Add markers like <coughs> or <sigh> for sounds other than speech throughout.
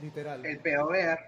literal. El. Buenas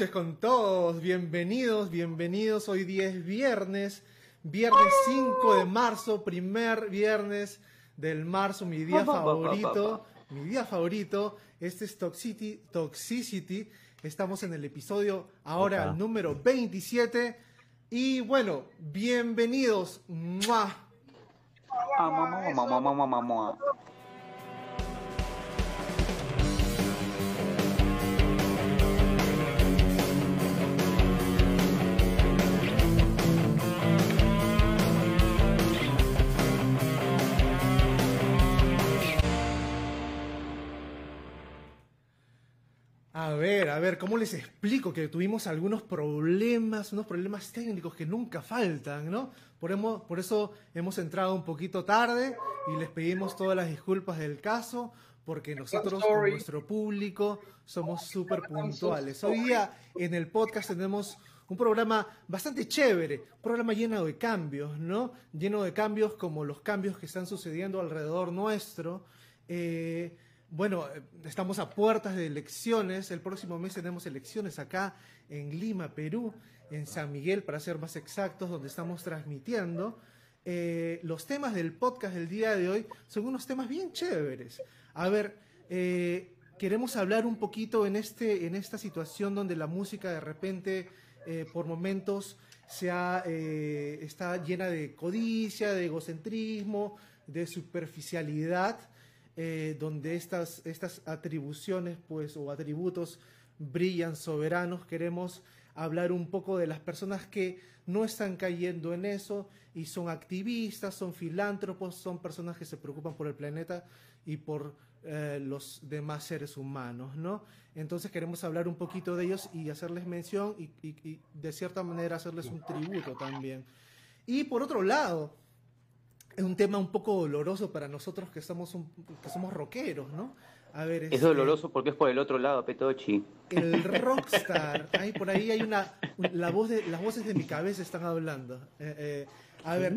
noches con todos, bienvenidos, bienvenidos. Hoy día es viernes, viernes 5 de marzo, primer viernes del marzo, mi día <laughs> favorito, mi día favorito. Este es Toxicity, Toxicity. Estamos en el episodio ahora número 27 y bueno, bienvenidos. ¡Mua! A ver, a ver, ¿cómo les explico que tuvimos algunos problemas, unos problemas técnicos que nunca faltan, ¿no? Por, hemo- por eso hemos entrado un poquito tarde y les pedimos todas las disculpas del caso, porque nosotros con nuestro público somos súper puntuales. Hoy día en el podcast tenemos un programa bastante chévere, un programa lleno de cambios, ¿no? Lleno de cambios como los cambios que están sucediendo alrededor nuestro. Eh, bueno, eh, estamos a puertas de elecciones. El próximo mes tenemos elecciones acá en Lima, Perú, en San Miguel, para ser más exactos, donde estamos transmitiendo. Eh, los temas del podcast del día de hoy son unos temas bien chéveres. A ver, eh, queremos hablar un poquito en, este, en esta situación donde la música de repente, eh, por momentos, se ha, está llena de codicia, de egocentrismo, de superficialidad eh, donde estas, estas atribuciones pues, o atributos brillan soberanos. Queremos hablar un poco de las personas que no están cayendo en eso y son activistas, son filántropos, son personas que se preocupan por el planeta y por eh, los demás seres humanos, ¿no? Entonces queremos hablar un poquito de ellos y hacerles mención y, y- y de cierta manera hacerles un tributo también. Y por otro lado, es un tema un poco doloroso para nosotros que somos, un- que somos rockeros, ¿no? A ver, Es este, doloroso porque es por el otro lado, Petochi. El <laughs> rockstar, ahí por ahí hay una, la voz de, las voces de mi cabeza están hablando. Eh, eh, a ver,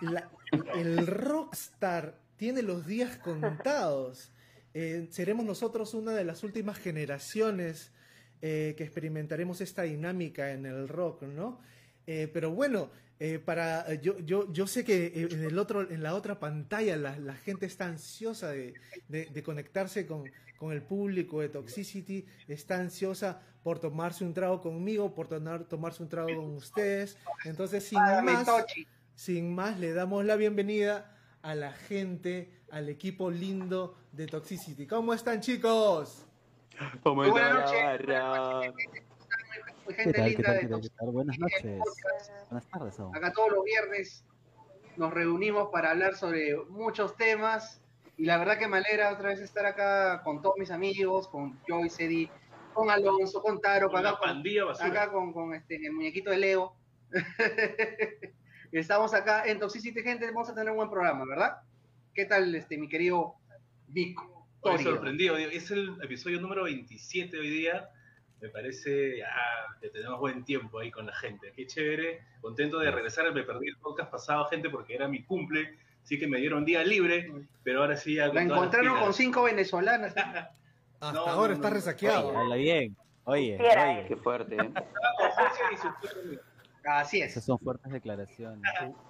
la- el rockstar tiene los días contados. Eh, seremos nosotros una de las últimas generaciones eh, que experimentaremos esta dinámica en el rock, ¿no? Eh, pero bueno, eh, para eh, yo, yo, yo sé que eh, en el otro, en la otra pantalla la, la gente está ansiosa de, de- de conectarse con, con el público de Toxicity, está ansiosa por tomarse un trago conmigo, por tomar, tomarse un trago con ustedes. Entonces, sin más, sin más, le damos la bienvenida a la gente, al equipo lindo de Toxicity. ¿Cómo están, chicos? Muy en buenas noches. ¿Qué gente tal? ¿Qué linda tal? de ¿Qué tal? Buenas noches. Podcast. Buenas tardes aún. Acá todos los viernes nos reunimos para hablar sobre muchos temas y la verdad que me alegra otra vez estar acá con todos mis amigos, con Joyce, Eddie, con Alonso, con Taro, Con acá la con, acá con, con, este, el muñequito de Leo. <laughs> Estamos acá en Toxicity, gente, vamos a tener un buen programa, ¿verdad? ¿Qué tal, este, mi querido Vico? Estoy sorprendido. Es el episodio número 27 hoy día. Me parece ah, que tenemos buen tiempo ahí con la gente. Qué chévere. Contento de regresar. Me perdí el podcast pasado, gente, porque era mi cumple. Así que me dieron día libre. Pero ahora sí ya. con La encontraron con cinco venezolanas. Hasta No, ahora no, está no. resaqueado. Habla bien. Oye, oye. Qué fuerte, ¿eh? Con José y su- Así Esas es. son fuertes declaraciones.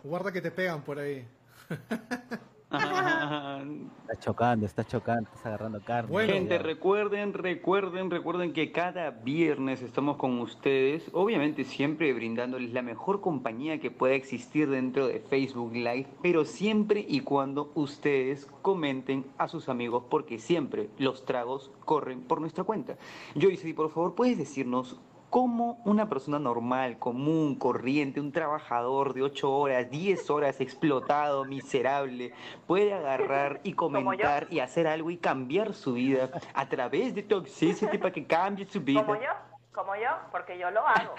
Guarda que te pegan por ahí. <laughs> <laughs> Estás chocando, estás chocando, estás agarrando carne. Bueno. Gente, Ya. recuerden, recuerden, recuerden que cada viernes estamos con ustedes, obviamente siempre brindándoles la mejor compañía que pueda existir dentro de Facebook Live, pero siempre y cuando ustedes comenten a sus amigos, porque siempre los tragos corren por nuestra cuenta. Joyce, por favor, ¿puedes decirnos cómo una persona normal, común, corriente, un trabajador de 8 horas, 10 horas explotado, miserable, puede agarrar y comentar y hacer algo y cambiar su vida a través de Toxicity para que cambie su vida? Como yo, como yo, porque yo lo hago.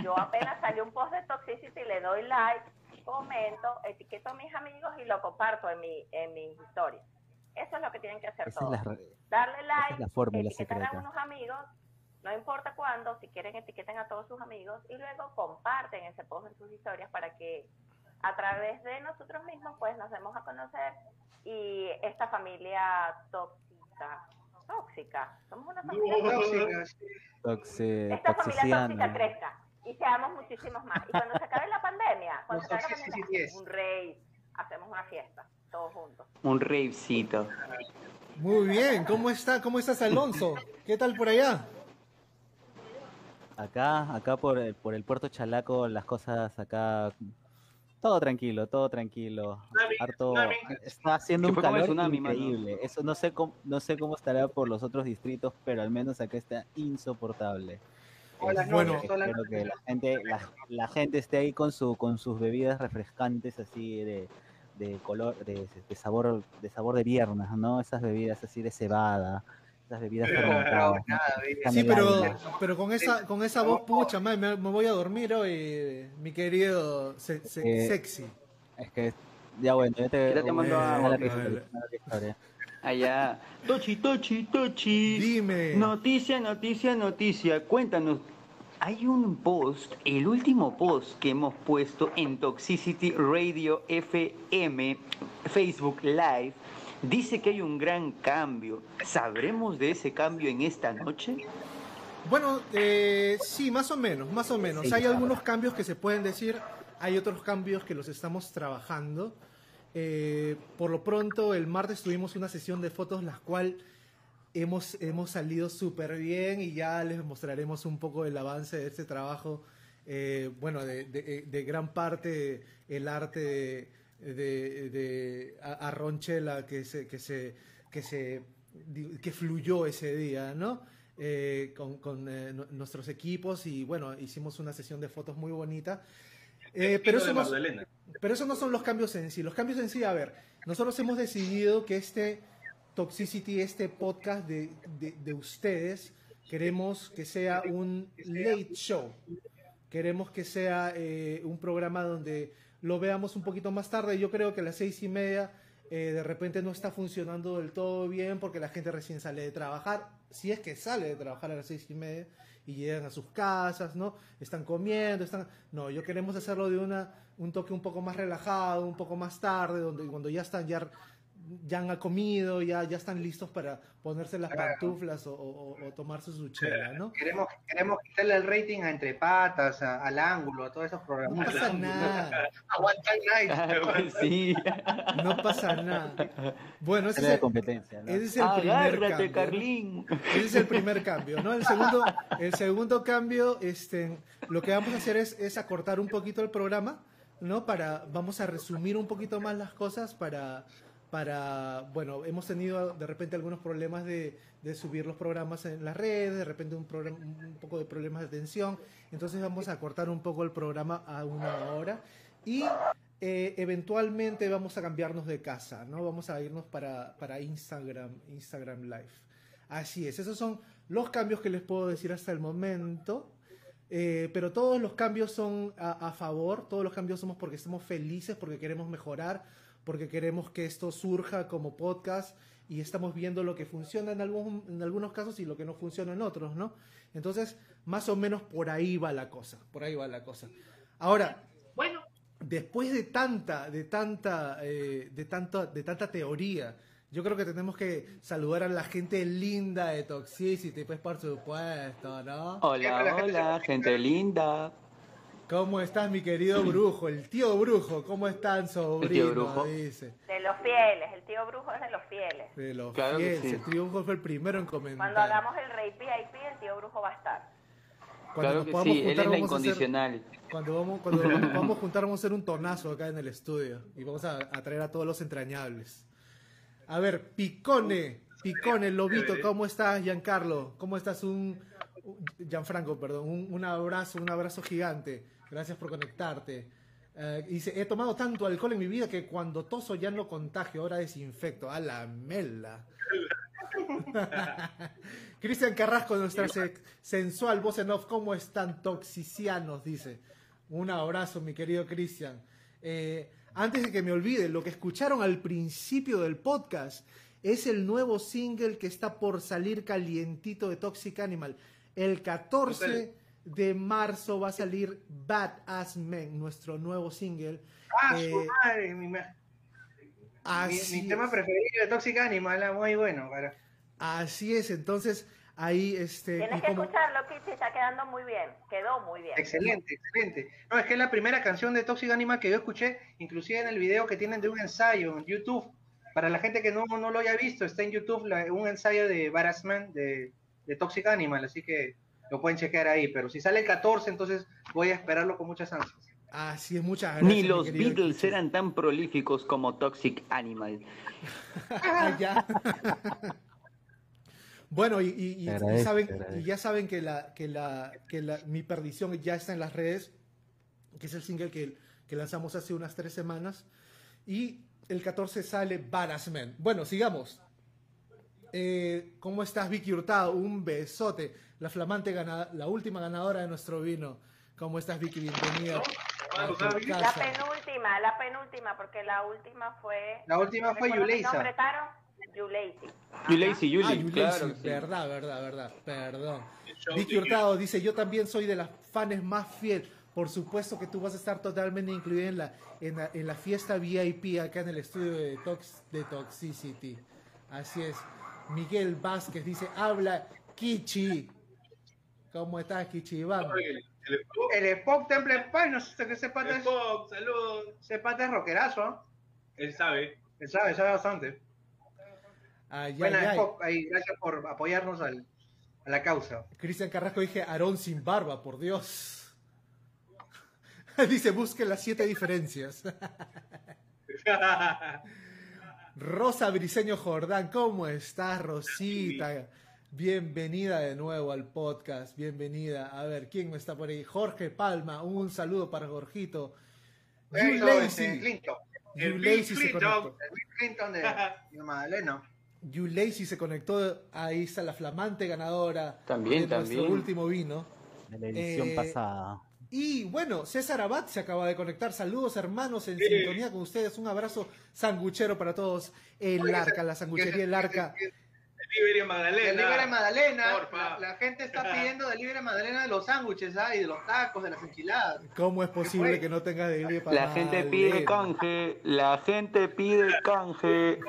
Yo apenas salió un post de Toxicity, le doy like, comento, etiqueto a mis amigos y lo comparto en mi en mis historias. Eso es lo que tienen que hacer Esa es todos. la, Darle like, es la fórmula etiquetar a secreta. unos amigos, no importa cuándo, si quieren etiqueten a todos sus amigos y luego comparten ese post en sus historias para que a través de nosotros mismos pues nos demos a conocer y esta familia tóxica, tóxica, somos una familia No. tóxica, esta familia tóxica crezca y seamos muchísimos más. Y cuando se acabe la pandemia, cuando se acabe la pandemia, un rey, hacemos una fiesta, todos juntos. Un ravecito. Muy bien, ¿cómo está? ¿Cómo estás, Alonso? ¿Qué tal por allá? Acá, acá por el, por el puerto Chalaco, las cosas acá. Todo tranquilo, todo tranquilo. Tsunami, Harto, tsunami. está haciendo un calor tsunami, mano. increíble. Eso no sé cómo, no sé cómo estará por los otros distritos, pero al menos acá está insoportable. Hola, Este, Bueno. noches, hola, espero que la gente, la, la gente esté ahí con su, con sus bebidas refrescantes así de, de color, de, de sabor, de sabor de viernes, ¿no? Esas bebidas así de cebada, esas bebidas fermentadas. Sí, pero, pero con esa con esa voz pucha, man, me, me voy a dormir hoy, mi querido se- se- Eh, sexy. Es que, ya bueno, yo te... Está llamando a- a- historia, mala historia. Allá. Tochi, Tochi, Tochi. Dime. Noticia, noticia, noticia. Cuéntanos. Hay un post, el último post que hemos puesto en Toxicity Radio FM, Facebook Live, dice que hay un gran cambio. ¿Sabremos de ese cambio en esta noche? Bueno, eh, sí, más o menos, más o menos. Hay algunos cambios que se pueden decir, hay otros cambios que los estamos trabajando. Eh, por lo pronto, el martes tuvimos una sesión de fotos, la cual hemos, hemos salido súper bien y ya les mostraremos un poco el avance de este trabajo. Eh, bueno, de, de- de gran parte el arte de, de, de A- Arronchela que se, que se, que se que fluyó ese día, ¿no? Eh, con, con, eh, nu- nuestros equipos y bueno, hicimos una sesión de fotos muy bonita. Eh, pero, eso no, pero eso no son los cambios en sí. Los cambios en sí, a ver, nosotros hemos decidido que este Toxicity, este podcast de, de, de ustedes, queremos que sea un late show. Queremos que sea eh, un programa donde lo veamos un poquito más tarde. Yo creo que a las seis y media eh, de repente no está funcionando del todo bien porque la gente recién sale de trabajar. Si es que sale de trabajar a las seis y media y llegan a sus casas, ¿no? Están comiendo, están... No, yo queremos hacerlo de una, un toque un poco más relajado, un poco más tarde, donde cuando ya están, ya, ya han comido, ya, ya están listos para ponerse las Claro. pantuflas o, o- o tomarse su chela, ¿no? Queremos, queremos quitarle el rating a Entre Patas, a- al ángulo, a todos esos No programas. pasa nada, A One Time Night. sí. no pasa nada. Bueno, ese es de el, competencia, ¿no? ese es el primer cambio. ¿no? Ese es el primer cambio, ¿no? El segundo, el segundo cambio, este, lo que vamos a hacer es, es acortar un poquito el programa, ¿no? Para, vamos a resumir un poquito más las cosas para, para, bueno, hemos tenido de repente algunos problemas de, de subir los programas en las redes, de repente un, problema, un poco de problemas de atención, entonces vamos a acortar un poco el programa a una hora y eh, eventualmente vamos a cambiarnos de casa, ¿no? Vamos a irnos para, para Instagram, Instagram Live. Así es, esos son los cambios que les puedo decir hasta el momento. Eh, pero todos los cambios son a, a favor, todos los cambios somos porque estamos felices, porque queremos mejorar, porque queremos que esto surja como podcast y estamos viendo lo que funciona en, algún, en algunos casos y lo que no funciona en otros, ¿no? Entonces, más o menos por ahí va la cosa, por ahí va la cosa. Ahora, Bueno, después de tanta, de tanta, eh, de tanta, de tanta teoría, yo creo que tenemos que saludar a la gente linda de Toxicity, pues por supuesto, ¿no? Hola, hola, gente linda. ¿Cómo estás, mi querido Brujo? El tío Brujo, ¿cómo están, sobrino? Brujo. Dice. De los fieles, el tío brujo es de los fieles. De los Claro fieles. sí. El tío Brujo fue el primero en comentar. Cuando hagamos el rey VIP, el tío brujo va a estar. Cuando Claro nos que podamos sí, él juntar, es la vamos a hacer- incondicional. Cuando vamos, cuando nos <laughs> vamos a juntar, vamos a hacer un tonazo acá en el estudio. Y vamos a, a traer a todos los entrañables. A ver, Picone, Picone, Lobito, ¿cómo estás, Giancarlo? ¿Cómo estás? Un, un- Gianfranco, perdón, un, un abrazo, un abrazo gigante. Gracias por conectarte. Eh, dice, he tomado tanto alcohol en mi vida que cuando toso ya no contagio, ahora desinfecto. A la mela. <laughs> Cristian Carrasco, nuestra sensual voz en off, ¿cómo están toxicianos? Dice. Un abrazo, mi querido Cristian. Eh, antes de que me olvide, lo que escucharon al principio del podcast es el nuevo single que está por salir calientito de Toxic Animal. El 14 de marzo va a salir Badass Men, nuestro nuevo single. Ah, Eh, su madre, mi, mi- Así mi tema es. preferido de Toxic Animal, ah, muy bueno, cara. Así es, entonces ahí este... Tienes que como- escucharlo, Kitty, está quedando muy bien. Quedó muy bien. Excelente, excelente. No, es que es la primera canción de Toxic Animal que yo escuché, inclusive en el video que tienen de un ensayo en YouTube. Para la gente que no, no lo haya visto, está en YouTube la- un ensayo de Barasman de, de Toxic Animal, así que lo pueden chequear ahí. Pero si sale el 14, entonces voy a esperarlo con muchas ansias. Así es, muchas gracias. Ni los Beatles eran tan prolíficos como Toxic Animal. <laughs> Ya. <laughs> bueno, y, y- y- y Agradezco, saben, y ya saben que, la, que, la, que la, mi perdición ya está en las redes, que es el single que, que lanzamos hace unas tres semanas. Y el 14 sale Badass Man. Bueno, sigamos. Eh, ¿Cómo estás, Vicky Hurtado? Un besote. La flamante ganadora, la última ganadora de nuestro vino. ¿Cómo estás, Vicky? Bienvenida. La penúltima, la penúltima, porque la última fue. La última fue ¿recuerdas mi Yuleisa. nombre, Taro? Yuleisi. Lazy, Ah, claro. sí. verdad, verdad, verdad, perdón. Vicky Hurtado dice, yo también soy de las fans más fiel. Por supuesto que tú vas a estar totalmente incluida en la, en la, en la fiesta VIP acá en el estudio de, Tox, de Toxicity. Así es. Miguel Vázquez dice, habla Kichi. ¿Cómo estás, Kichi Iván? Oye, el- Spock, Temple Pie, no sé qué se el pata es, Spock, saludos. ese pata es rockerazo. Él sabe. Él sabe, sabe bastante. Ay, ay, Buena, ay. Spock, ahí, gracias por apoyarnos al, a la causa. Cristian Carrasco dije, Aarón sin barba, por Dios. <laughs> dice, busque las siete diferencias. <laughs> Rosa Briseño Jordán, ¿cómo estás, Rosita? Bienvenida de nuevo al podcast, bienvenida. A ver, ¿quién está por ahí? Jorge Palma, un saludo para Jorgito. Este, Lazy, Clinton. El Lazy Clinton. El Bill Clinton de, de Magdalena. You Lazy se conectó, ahí está la flamante ganadora También, de nuestro también. último vino. De la edición Eh, pasada. Y bueno, César Abad se acaba de conectar. Saludos, hermanos, en Sí. sintonía con ustedes. Un abrazo sanguchero para todos. El Arca, la sanguchería El Arca. Delivery en Magdalena. Delivery Magdalena. Porfa. La, la gente está <laughs> pidiendo Delivery Magdalena de los sándwiches, ¿ah? y de los tacos, de las enchiladas. ¿Cómo es posible que no tengas delivery para La gente pide canje, la gente pide canje.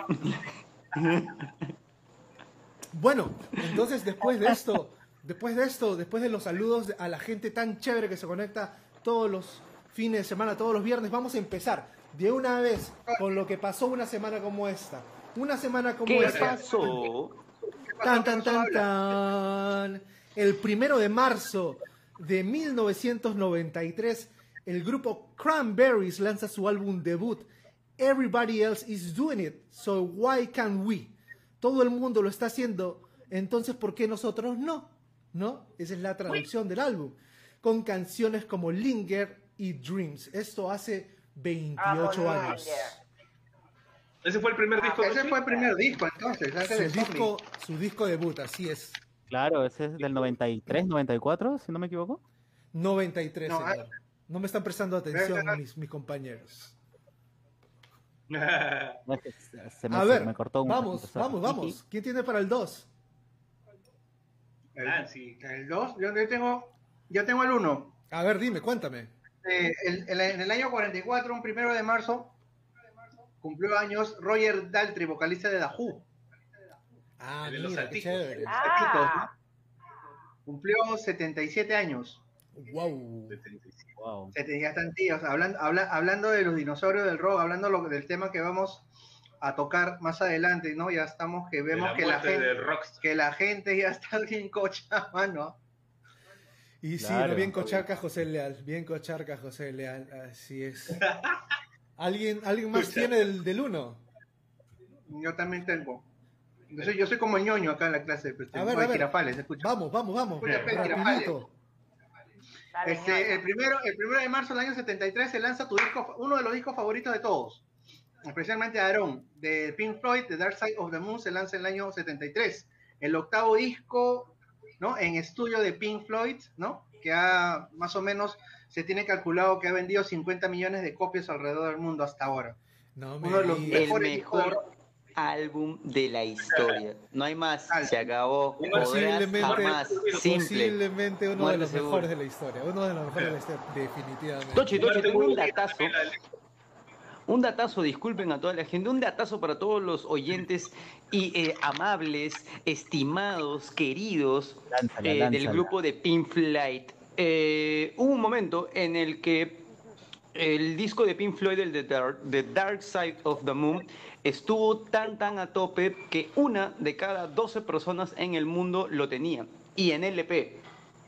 Bueno, entonces después de esto, después de esto, después de los saludos a la gente tan chévere que se conecta todos los fines de semana, todos los viernes, vamos a empezar de una vez con lo que pasó una semana como esta. Una semana como ¿Qué esta. pasó? Tan, tan, tan, tan. El primero de marzo de 1993, el grupo Cranberries lanza su álbum debut, Everybody Else Is Doing It, So Why Can't We? Todo el mundo lo está haciendo, entonces ¿por qué nosotros no? ¿No? Esa es la traducción del álbum. Con canciones como Linger y Dreams. Esto hace 28 Amo años. Linger. Ese fue el primer disco. Ese fue el primer disco, entonces, antes Su Sony. disco, su disco debut, así es. Claro, ese es del 93, 94, si no me equivoco. 93, No, señor. No me están prestando atención mis, mis compañeros. <laughs> Se- se me, A se ver, me cortó un vamos, poquito, vamos, vamos. ¿Quién tiene para el 2? El, Nancy. el 2, yo, yo tengo, yo tengo el 1. A ver, dime, cuéntame. Eh, el- el- en el año 44, un primero de marzo, cumplió años Roger Daltrey, vocalista de The Who. Ah, de los mira, qué chévere. Ah, Cumplió 77 años. Wow. Wow. Se- Ya están tíos. Hablando, habla- hablando de los dinosaurios del rock, hablando lo- del tema que vamos a tocar más adelante, ¿no? Ya estamos que vemos que la, gente, que la gente ya está <laughs> bien cocha, mano. Y sí, Claro. no, bien cocharca José Leal, bien cocharca José Leal, así es. <laughs> ¿Alguien, ¿alguien más Escucha. tiene el del 1? Yo también tengo. Yo soy, yo soy como el ñoño acá en la clase. Pues, A ver, a ver. Escucha. Vamos, vamos, vamos. Escucha, Este, el, primero, el primero de marzo del año 73 se lanza tu disco, uno de los discos favoritos de todos, especialmente de Aaron, de Pink Floyd, The Dark Side of the Moon, se lanza en el año 73. El octavo disco, ¿no? En estudio de Pink Floyd, ¿no? Que ha, más o menos, se tiene calculado que ha vendido 50 millones de copias alrededor del mundo hasta ahora. No me Uno de los. El mejores discos del mejor álbum de la historia. No hay más. Se acabó. Posiblemente, jamás. Simple. posiblemente uno de los mejores de la historia. Uno de los mejores de la historia, definitivamente. Tochi, Tochi, tengo un datazo. Un datazo, disculpen a toda la gente, un datazo para todos los oyentes y eh, amables, estimados, queridos Lánzala, eh, del grupo de Pink Floyd. Eh, hubo un momento en el que el disco de Pink Floyd, de Dark, The Dark Side of the Moon, estuvo tan tan a tope que una de cada 12 personas en el mundo lo tenía. Y en LP.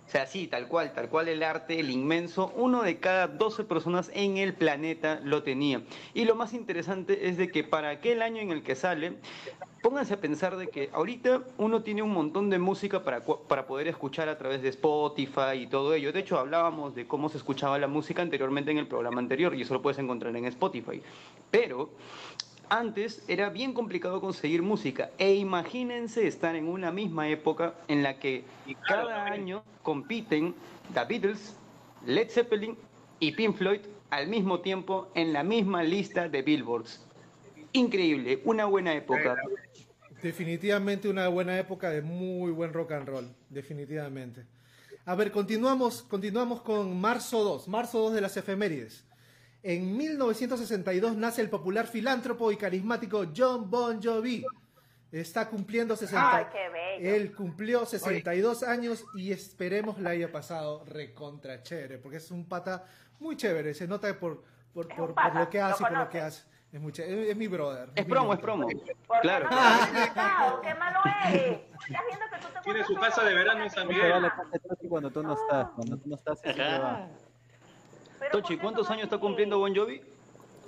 O sea, sí, tal cual, tal cual el arte, el inmenso, uno de cada 12 personas en el planeta lo tenía. Y lo más interesante es de que para aquel año en el que sale, pónganse a pensar de que ahorita uno tiene un montón de música para, para poder escuchar a través de Spotify y todo ello. De hecho, hablábamos de cómo se escuchaba la música anteriormente en el programa anterior y eso lo puedes encontrar en Spotify. Pero antes era bien complicado conseguir música e imagínense estar en una misma época en la que claro, cada también. año compiten The Beatles, Led Zeppelin y Pink Floyd al mismo tiempo en la misma lista de Billboards. Increíble, una buena época. Definitivamente una buena época de muy buen rock and roll, definitivamente. A ver, continuamos, continuamos con marzo 2, marzo 2 de las efemérides. En 1962 nace el popular filántropo y carismático John Bon Jovi. Está cumpliendo 60. Ay, qué bello. Él cumplió 62 años y esperemos le haya pasado recontra chévere, porque es un pata muy chévere. Se nota por, por, Es por- por lo que hace y por lo que hace. Es, muy chévere, es, es mi brother. Es mi promo, es promo. ¿Por Claro. qué felicitado? ¡Qué malo eres! <laughs> ¿Estás viendo que tú te Tiene su casa de verano en San Miguel. cuando tú no estás. Cuando tú no estás, se va. Tochi, ¿por qué ¿cuántos años está cumpliendo Bon Jovi?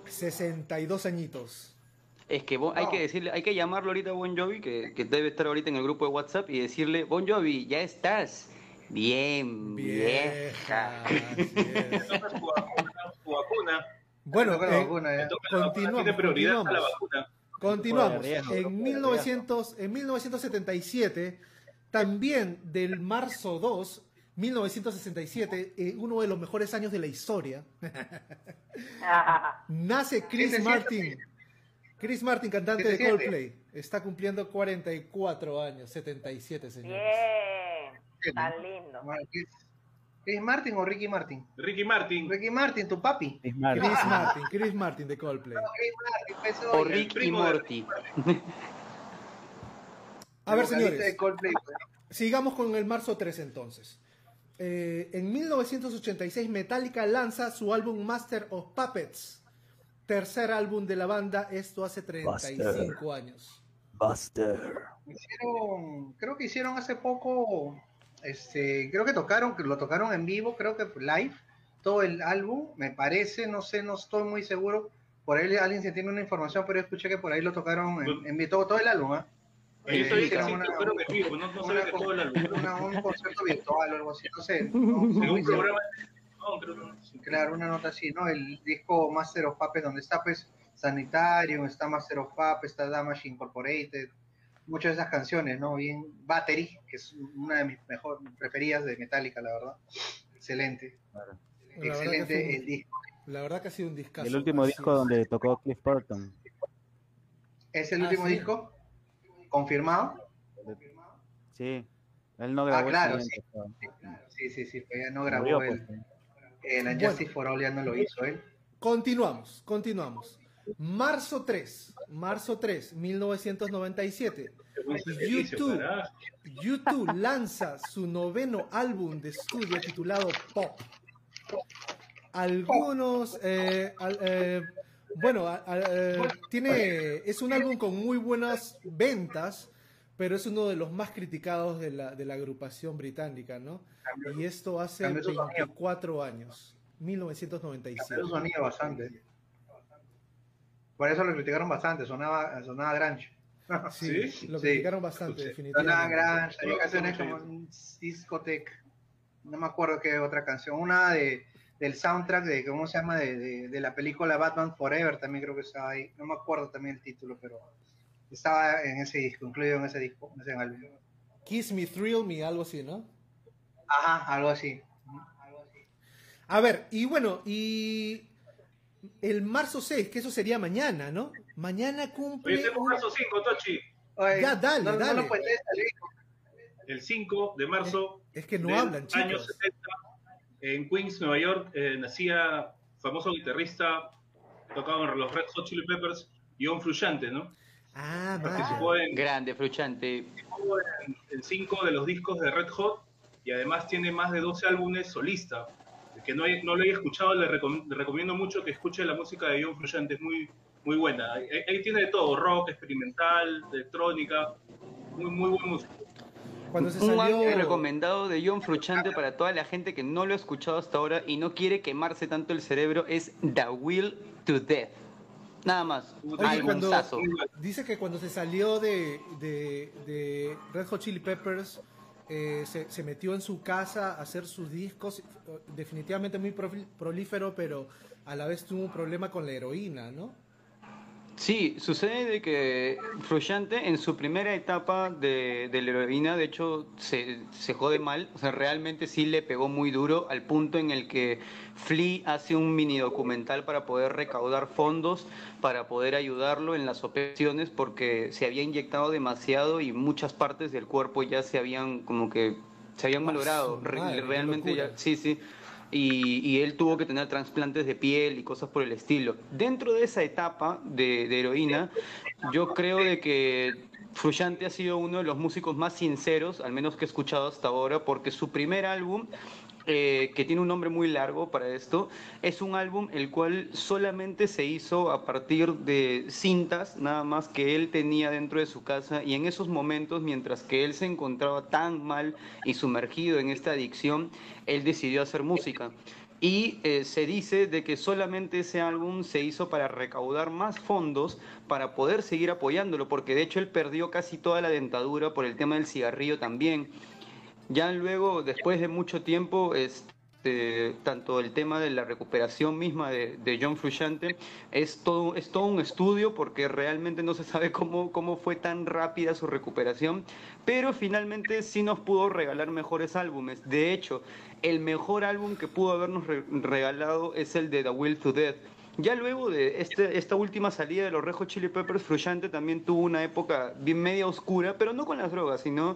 62 añitos. Es que Bon- hay No. que decirle, hay que llamarlo ahorita a Bon Jovi, que, que debe estar ahorita en el grupo de WhatsApp, y decirle, Bon Jovi, ya estás bien vieja. Vacuna. Bueno, la eh, vacuna, la continuamos, Tiene prioridad a la continuamos. vacuna. Continuamos. En, de 1900, en 1977, también del marzo 2, 1967, eh, uno de los mejores años de la historia, nace Chris 77. Martin. Chris Martin, cantante de 77. Coldplay. Está cumpliendo 44 años, 77, señores. Bien, tan lindo. ¿Chris Martin o Ricky Martin? Ricky Martin. Ricky Martin, tu papi. Chris Martin, Chris Martin de Coldplay. Chris Martin, pues, O oye, el Rick y primo de- Morty. A ver, señores. de Coldplay, pues. Sigamos con el marzo 3 entonces. Eh, en 1986 Metallica lanza su álbum Master of Puppets, tercer álbum de la banda, esto hace 35 años. Buster. Hicieron, creo que hicieron hace poco, este, creo que tocaron, que lo tocaron en vivo, creo que live, todo el álbum, me parece, no sé, no estoy muy seguro. Por ahí alguien se tiene una información, pero escuché que por ahí lo tocaron en, en vivo, todo, todo el álbum, ¿ah? Eh, pero que vivo, no, no sabía que todo el álbum. una- un concierto virtual o algo así, no sé. <laughs> un programa. No, creo que no. Claro, una nota así, ¿no? El disco Master of Puppets, donde está pues Sanitarium, está Master of Puppets, está Damage Incorporated, muchas de esas canciones, ¿no? Bien, Battery, que es una de mis mejor preferidas de Metallica, la verdad. Excelente, Claro. Verdad, excelente el un- disco. la verdad que ha sido un discazo. El último disco donde tocó Cliff Burton. ¿Es el Ah, último sí. disco? ¿Confirmado? Sí. Él no grabó el claro, pero- Sí, sí, sí, pero ya no grabó Murió, el, pues. el Bueno. Justice for All, ya no lo hizo él. Continuamos, continuamos. Marzo 3, marzo 3, 1997. Qué buen servicio, YouTube. YouTube lanza su noveno álbum de estudio titulado Pop. Algunos, eh, al- eh, bueno, a- a- eh, tiene, es un álbum con muy buenas ventas, pero es uno de los más criticados de la, de la agrupación británica, ¿no? Y esto hace Cambió su sonido. 24 años, Cambió 1997. su sonido bastante. Por eso lo criticaron bastante, sonaba, sonaba grunge. <laughs> Sí, ¿Sí? lo Sí. criticaron bastante, definitivamente. Sonaba grunge, había canciones como un discoteca. No me acuerdo qué otra canción. Una de del soundtrack de, ¿cómo se llama? De, de- de la película Batman Forever, también creo que estaba ahí. No me acuerdo también el título, pero estaba en ese disco, incluido en ese disco, en ese álbum. Kiss Me, Thrill Me, algo así, ¿no? Ajá, algo así. A ver, y bueno, y el marzo 6, que eso sería mañana, ¿no? Mañana cumple... tenemos marzo 5, Tochi. Oye, Ya, dale, no, no dale. lo puedes salir. El 5 de marzo Es que no hablan, año chicos. 70, en Queens, Nueva York, eh, nacía famoso guitarrista, tocaba en los Red Hot Chili Peppers, John Frusciante, ¿no? Ah, Participó en, Grande, Fruchante. en, en cinco de los discos de Red Hot y además tiene más de 12 álbumes solista. El que no, hay- no lo haya escuchado, le, recom- le recomiendo mucho que escuche la música de John Frusciante, es muy, muy buena. Ahí, ahí tiene de todo, rock, experimental, electrónica, muy, muy buen músico. Cuando se Un salió... álbum recomendado de John Frusciante para toda la gente que no lo ha escuchado hasta ahora y no quiere quemarse tanto el cerebro es The Will to Death. Nada más. Oye, cuando dice que cuando se salió de, de, de Red Hot Chili Peppers, eh, se, se metió en su casa a hacer sus discos, eh, definitivamente muy prolífero, pero a la vez tuvo un problema con la heroína, ¿no? Sí, sucede de que Frusciante en su primera etapa de, de la heroína, de hecho, se, se jode mal, o sea, realmente sí le pegó muy duro al punto en el que Flea hace un mini documental para poder recaudar fondos, para poder ayudarlo en las operaciones, porque se había inyectado demasiado y muchas partes del cuerpo ya se habían como que se habían malogrado, Re- realmente ya, sí, sí. Y, él tuvo que tener trasplantes de piel y cosas por el estilo. Dentro de esa etapa de, de heroína, yo creo de que Frusciante ha sido uno de los músicos más sinceros, al menos que he escuchado hasta ahora, porque su primer álbum, eh, que tiene un nombre muy largo para esto, es un álbum el cual solamente se hizo a partir de cintas, nada más que él tenía dentro de su casa, y en esos momentos, mientras que él se encontraba tan mal y sumergido en esta adicción, él decidió hacer música. Y eh, se dice de que solamente ese álbum se hizo para recaudar más fondos para poder seguir apoyándolo, porque de hecho él perdió casi toda la dentadura por el tema del cigarrillo también. Ya luego, después de mucho tiempo, este, tanto el tema de la recuperación misma de, de John Frusciante es todo, es todo un estudio porque realmente no se sabe cómo, cómo fue tan rápida su recuperación, pero finalmente sí nos pudo regalar mejores álbumes. De hecho, el mejor álbum que pudo habernos re- regalado es el de The Will to Death. Ya luego de este, esta última salida de los Red Hot Chili Peppers, Frusciante también tuvo una época bien media oscura, pero no con las drogas, sino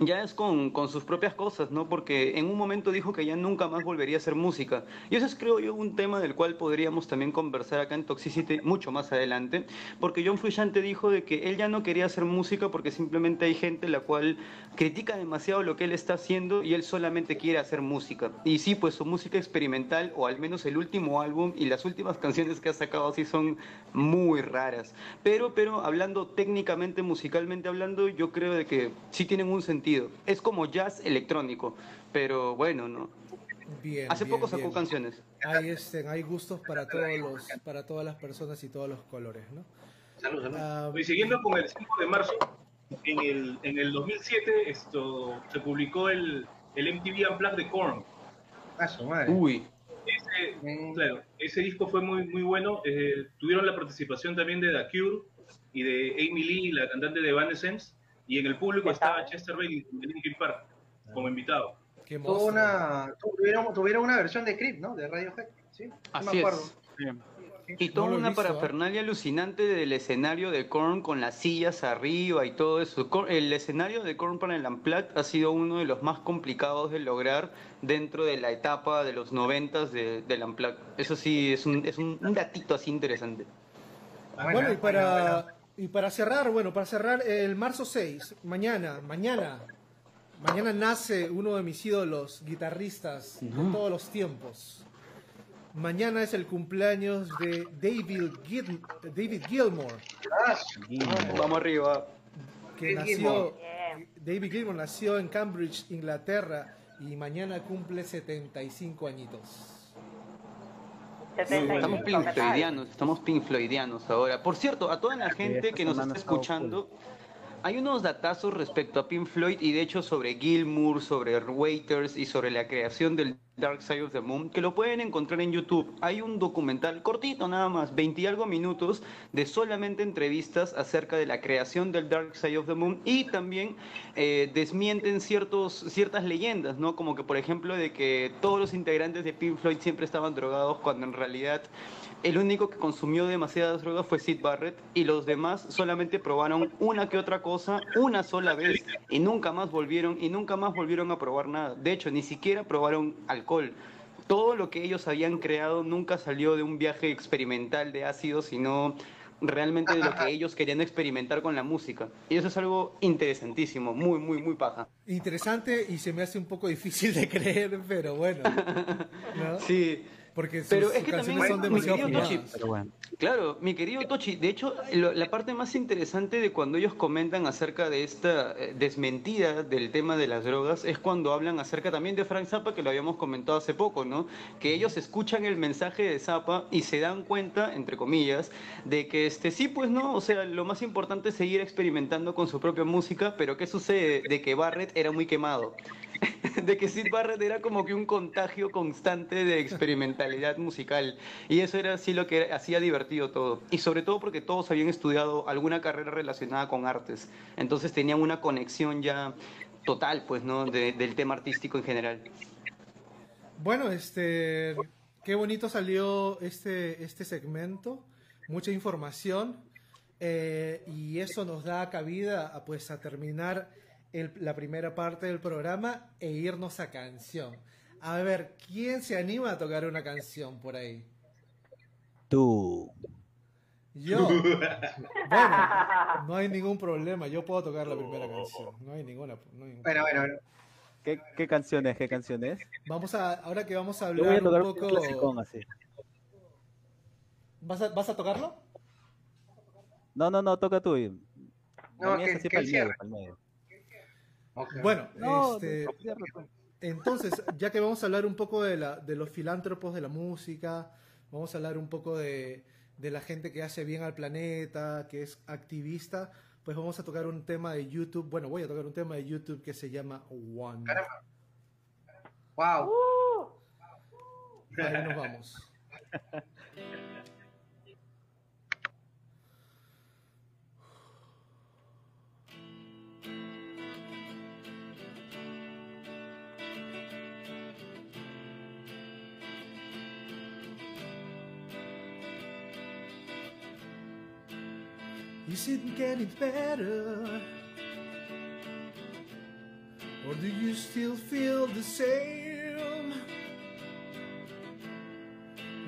ya es con, con sus propias cosas, ¿no? Porque en un momento dijo que ya nunca más volvería a hacer música. Y eso es, creo yo, un tema del cual podríamos también conversar acá en Toxicity mucho más adelante, porque John Frusciante dijo de que él ya no quería hacer música porque simplemente hay gente la cual critica demasiado lo que él está haciendo y él solamente quiere hacer música. Y sí, pues su música experimental, o al menos el último álbum y las últimas canciones que ha sacado sí son muy raras. Pero, pero hablando técnicamente, musicalmente hablando, yo creo de que sí tienen un sentido. Es como jazz electrónico, pero bueno, ¿no? Bien. Hace bien, poco sacó bien. canciones. Hay, este, hay gustos para todos los, para todas las personas y todos los colores, ¿no? Salud, salud. Ah, Y siguiendo con el 5 de marzo, en el, en el 2007 esto, se publicó el, el MTV Unplugged de Korn. A su madre. Uy, Ese, Mm, claro, ese disco fue muy, muy bueno. Eh, tuvieron la participación también de The Cure y de Amy Lee, la cantante de Evanescence. Y en el público estaba Chester Bennington de Linkin Park como invitado. qué Tuvo una, tuvieron, tuvieron una versión de Creep, ¿no? De Radiohead. Sí, sí así me acuerdo. es. Sí, Y toda No una visto, ¿ah? parafernalia alucinante del escenario de Korn con las sillas arriba y todo eso. El escenario de Korn para el Unplugged ha sido uno de los más complicados de lograr dentro de la etapa de los noventas de, del Unplugged. Eso sí, es un, es un, un datito así interesante. Bueno, y para. Y para cerrar, bueno, para cerrar, el marzo 6, mañana, mañana, mañana nace uno de mis ídolos guitarristas de todos los tiempos. Mañana es el cumpleaños de David, Gil- David Gilmour, Ah, Vamos arriba. que David nació. David Gilmour nació en Cambridge, Inglaterra, y mañana cumple 75 añitos. 75. Estamos. Floydianos, estamos Pink Floydianos ahora. Por cierto, a toda la gente que nos está escuchando, hay unos datazos respecto a Pink Floyd y de hecho sobre Gilmour, sobre Waiters y sobre la creación del Dark Side of the Moon, que lo pueden encontrar en YouTube. Hay un documental cortito nada más, 20 y algo minutos, de solamente entrevistas acerca de la creación del Dark Side of the Moon y también eh, desmienten ciertos, ciertas leyendas, ¿no? Como que por ejemplo de que todos los integrantes de Pink Floyd siempre estaban drogados cuando en realidad el único que consumió demasiadas drogas fue Sid Barrett y los demás solamente probaron una que otra cosa una sola vez y nunca más volvieron y nunca más volvieron a probar nada. De hecho, ni siquiera probaron alcohol. Todo lo que ellos habían creado nunca salió de un viaje experimental de ácido, sino realmente de lo que <laughs> ellos querían experimentar con la música. Y eso es algo interesantísimo, muy, muy, muy paja. Interesante y se me hace un poco difícil de <laughs> creer, pero bueno. ¿no? Sí, Porque sus, Pero sus es que canciones también, son mi demasiado. Tochi, Pero bueno. Claro, mi querido Tochi, de hecho, lo- la parte más interesante de cuando ellos comentan acerca de esta eh, desmentida del tema de las drogas es cuando hablan acerca también de Frank Zappa, que lo habíamos comentado hace poco, ¿no? Que ellos escuchan el mensaje de Zappa y se dan cuenta, entre comillas, de que este sí, pues no, o sea, lo más importante es seguir experimentando con su propia música, pero ¿qué sucede? De que Barrett era muy quemado. <laughs> de que Sid Barrett era como que un contagio constante de experimentalidad musical. Y eso era así lo que hacía divertido todo. Y sobre todo porque todos habían estudiado alguna carrera relacionada con artes. Entonces tenían una conexión ya total, pues, ¿no? De- del tema artístico en general. Bueno, este, qué bonito salió este, este segmento, mucha información eh, y eso nos da cabida pues, a terminar el- la primera parte del programa e irnos a canción. A ver, ¿quién se anima a tocar una canción por ahí? Tú. Yo. <laughs> Bueno, no hay ningún problema, yo puedo tocar la primera canción, no hay ninguna. no hay ningún Bueno, bueno, bueno. ¿Qué, qué canción es? ¿Qué canción es? Vamos a, ahora que vamos a Yo voy a hablar tocar un un poco. clasicón así. ¿Vas a, ¿Vas a tocarlo? No, no, no, toca tú. No, que- que medio, cierre. medio. Bueno, No, este, tú. entonces, ya que vamos a hablar un poco de, la, de los filántropos de la música, vamos a hablar un poco de, de la gente que hace bien al planeta, que es activista, pues vamos a tocar un tema de YouTube. Bueno, voy a tocar un tema de YouTube que se llama One. Caramba. Wow. Uh, Ahí nos vamos. <laughs> Is it getting better? Or do you still feel the same?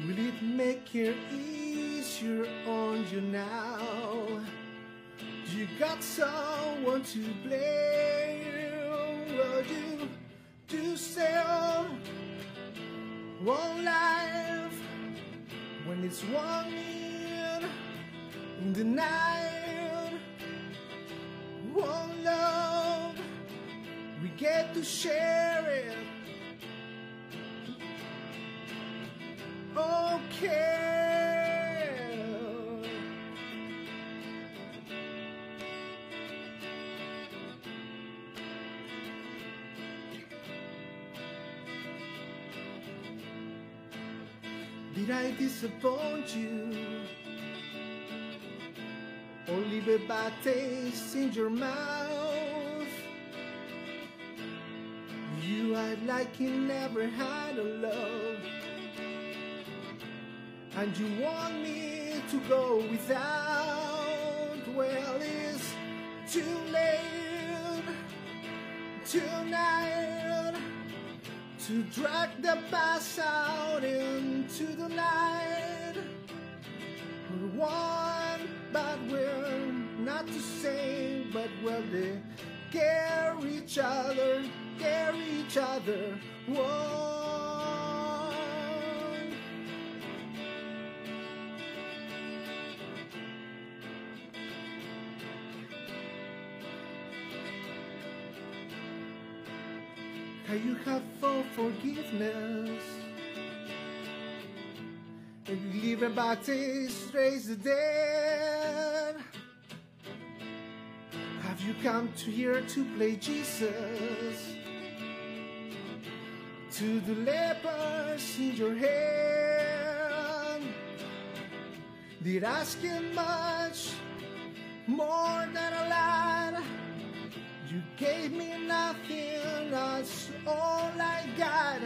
Will it make it easier on you now? You got someone to blame. Well, you do still one life when it's one in, in the night. To share it. Oh, okay. Did I disappoint you? Or leave a bad taste in your mouth? You never had a love. and you want me to go without. Well, it's too late tonight to drag the past out into the light. We're one, but we're not the same, but well, they carry each other, each other. One. You have for forgiveness and living bodies raise the dead. Have you come to here to play Jesus? To the lepers in your hand. Did ask him much more than a lot. You gave me nothing, that's all I got.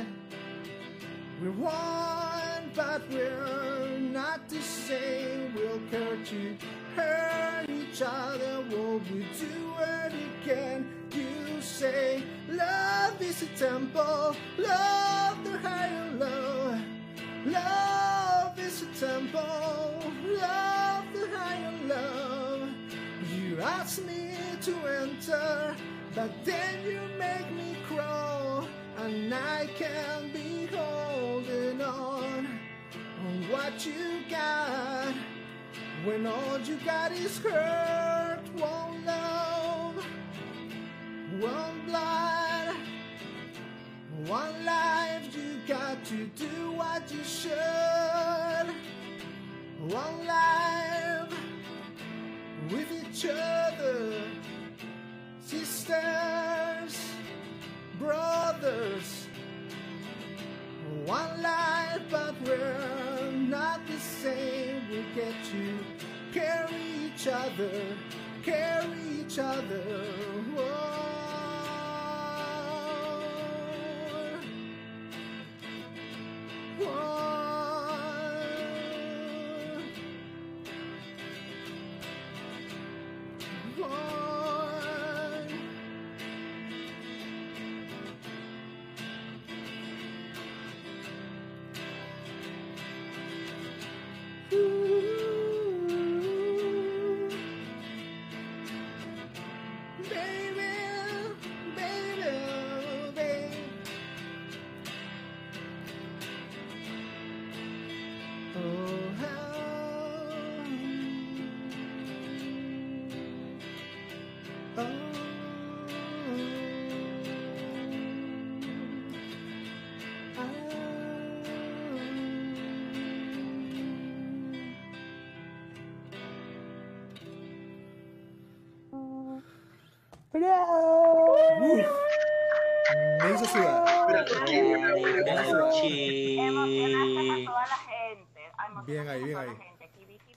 We're one, but we're not the same. We'll care to hurt each other. Will we do it again? Say love is a temple, love the high and low. Love is a temple, love the high and low. You ask me to enter, but then you make me crawl, and I can't be holding on on what you got when all you got is hurt, one love, one blood, one life. You got to do what you should, one life with each other, sisters, brothers. One life, but we're not the same. We get to carry each other, carry each other. Uf, me hizo sudar. Emocionaste a toda la gente. emocionaste Bien ahí, bien ahí.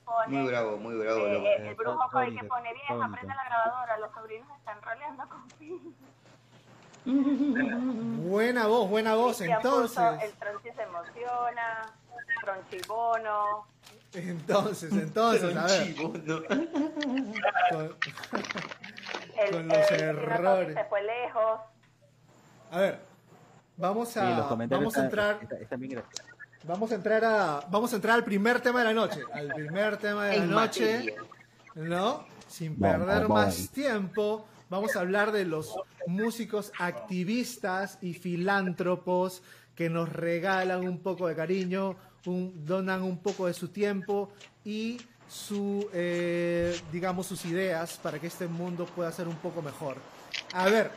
pone, Muy bravo, muy bravo. eh, loco. el brujo Tónica, Coy que pone bien, aprende la grabadora, los sobrinos están roleando con. Buena voz, buena voz. Cristian puso, Entonces, el Tronchi se emociona, Tronchibono. entonces, entonces, a ver. <laughs> Con- El, Con los el errores. Se fue lejos. A ver, vamos Sí, los a, vamos a entrar, están- están bien graciosos. vamos a entrar a, vamos a entrar al primer tema de la noche, al primer tema de la noche. ¿no? Sin perder vamos más tiempo, vamos a hablar de los músicos activistas y filántropos que nos regalan un poco de cariño, un- donan un poco de su tiempo y su, eh, digamos, sus ideas para que este mundo pueda ser un poco mejor. A ver,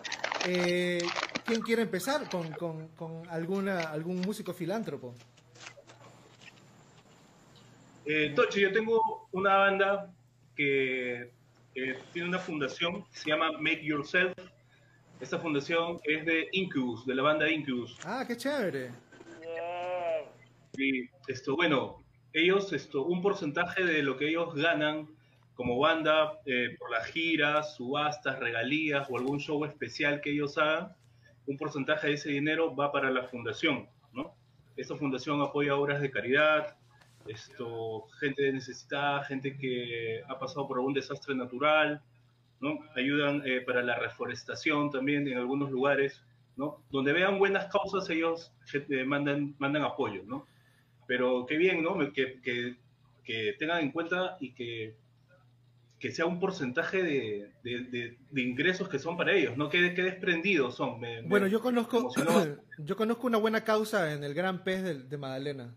eh, ¿quién quiere empezar con, con- con alguna, algún músico filántropo? Eh, Tochi, yo tengo una banda que tiene una fundación que se llama Make Yourself. Esta fundación es de Incubus, de la banda Incubus. Ah, qué chévere. Y esto, bueno, ellos, esto, un porcentaje de lo que ellos ganan como banda eh, por las giras, subastas, regalías o algún show especial que ellos hagan, un porcentaje de ese dinero va para la fundación, ¿no? Esta fundación apoya obras de caridad, esto, gente necesitada, gente que ha pasado por algún desastre natural, ¿no? Ayudan eh, para la reforestación también en algunos lugares, ¿no? Donde vean buenas causas, ellos eh, mandan, mandan apoyo, ¿no? Pero qué bien, ¿no? Que, que, que tengan en cuenta y que, que sea un porcentaje de, de, de, ingresos que son para ellos, ¿no? Qué, qué desprendidos son. Me, bueno, yo conozco, <coughs> yo conozco una buena causa en el Gran Pez de, de Magdalena.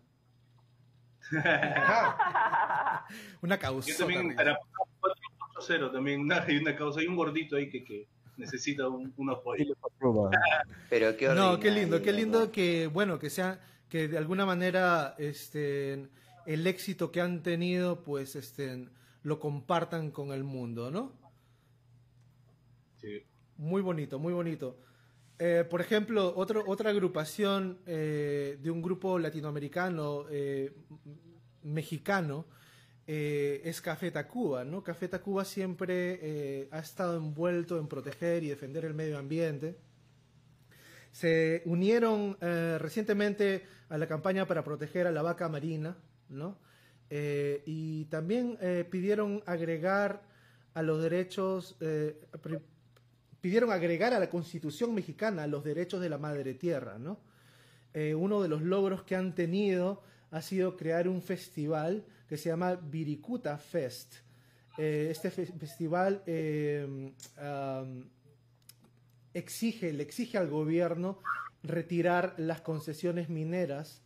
<laughs> una causa. Yo también, para 4.0 también <laughs> hay una causa, hay un gordito ahí que, que necesita un, un apoyo. Pero qué No, qué lindo, qué lindo que, bueno, que sea, que de alguna manera, este, el éxito que han tenido, pues, este, lo compartan con el mundo, ¿no? Sí. Muy bonito, muy bonito. Eh, por ejemplo, otro, otra agrupación eh, de un grupo latinoamericano, eh, mexicano, es Café Tacuba, ¿no? Café Tacuba siempre ha estado envuelto en proteger y defender el medio ambiente. Se unieron recientemente a la campaña para proteger a la vaca marina, ¿no? y también pidieron agregar a los derechos pidieron agregar a la Constitución mexicana los derechos de la madre tierra, ¿no? Eh, uno de los logros que han tenido ha sido crear un festival que se llama Viricuta Fest. Eh, este fe festival eh, exige, le exige al gobierno retirar las concesiones mineras,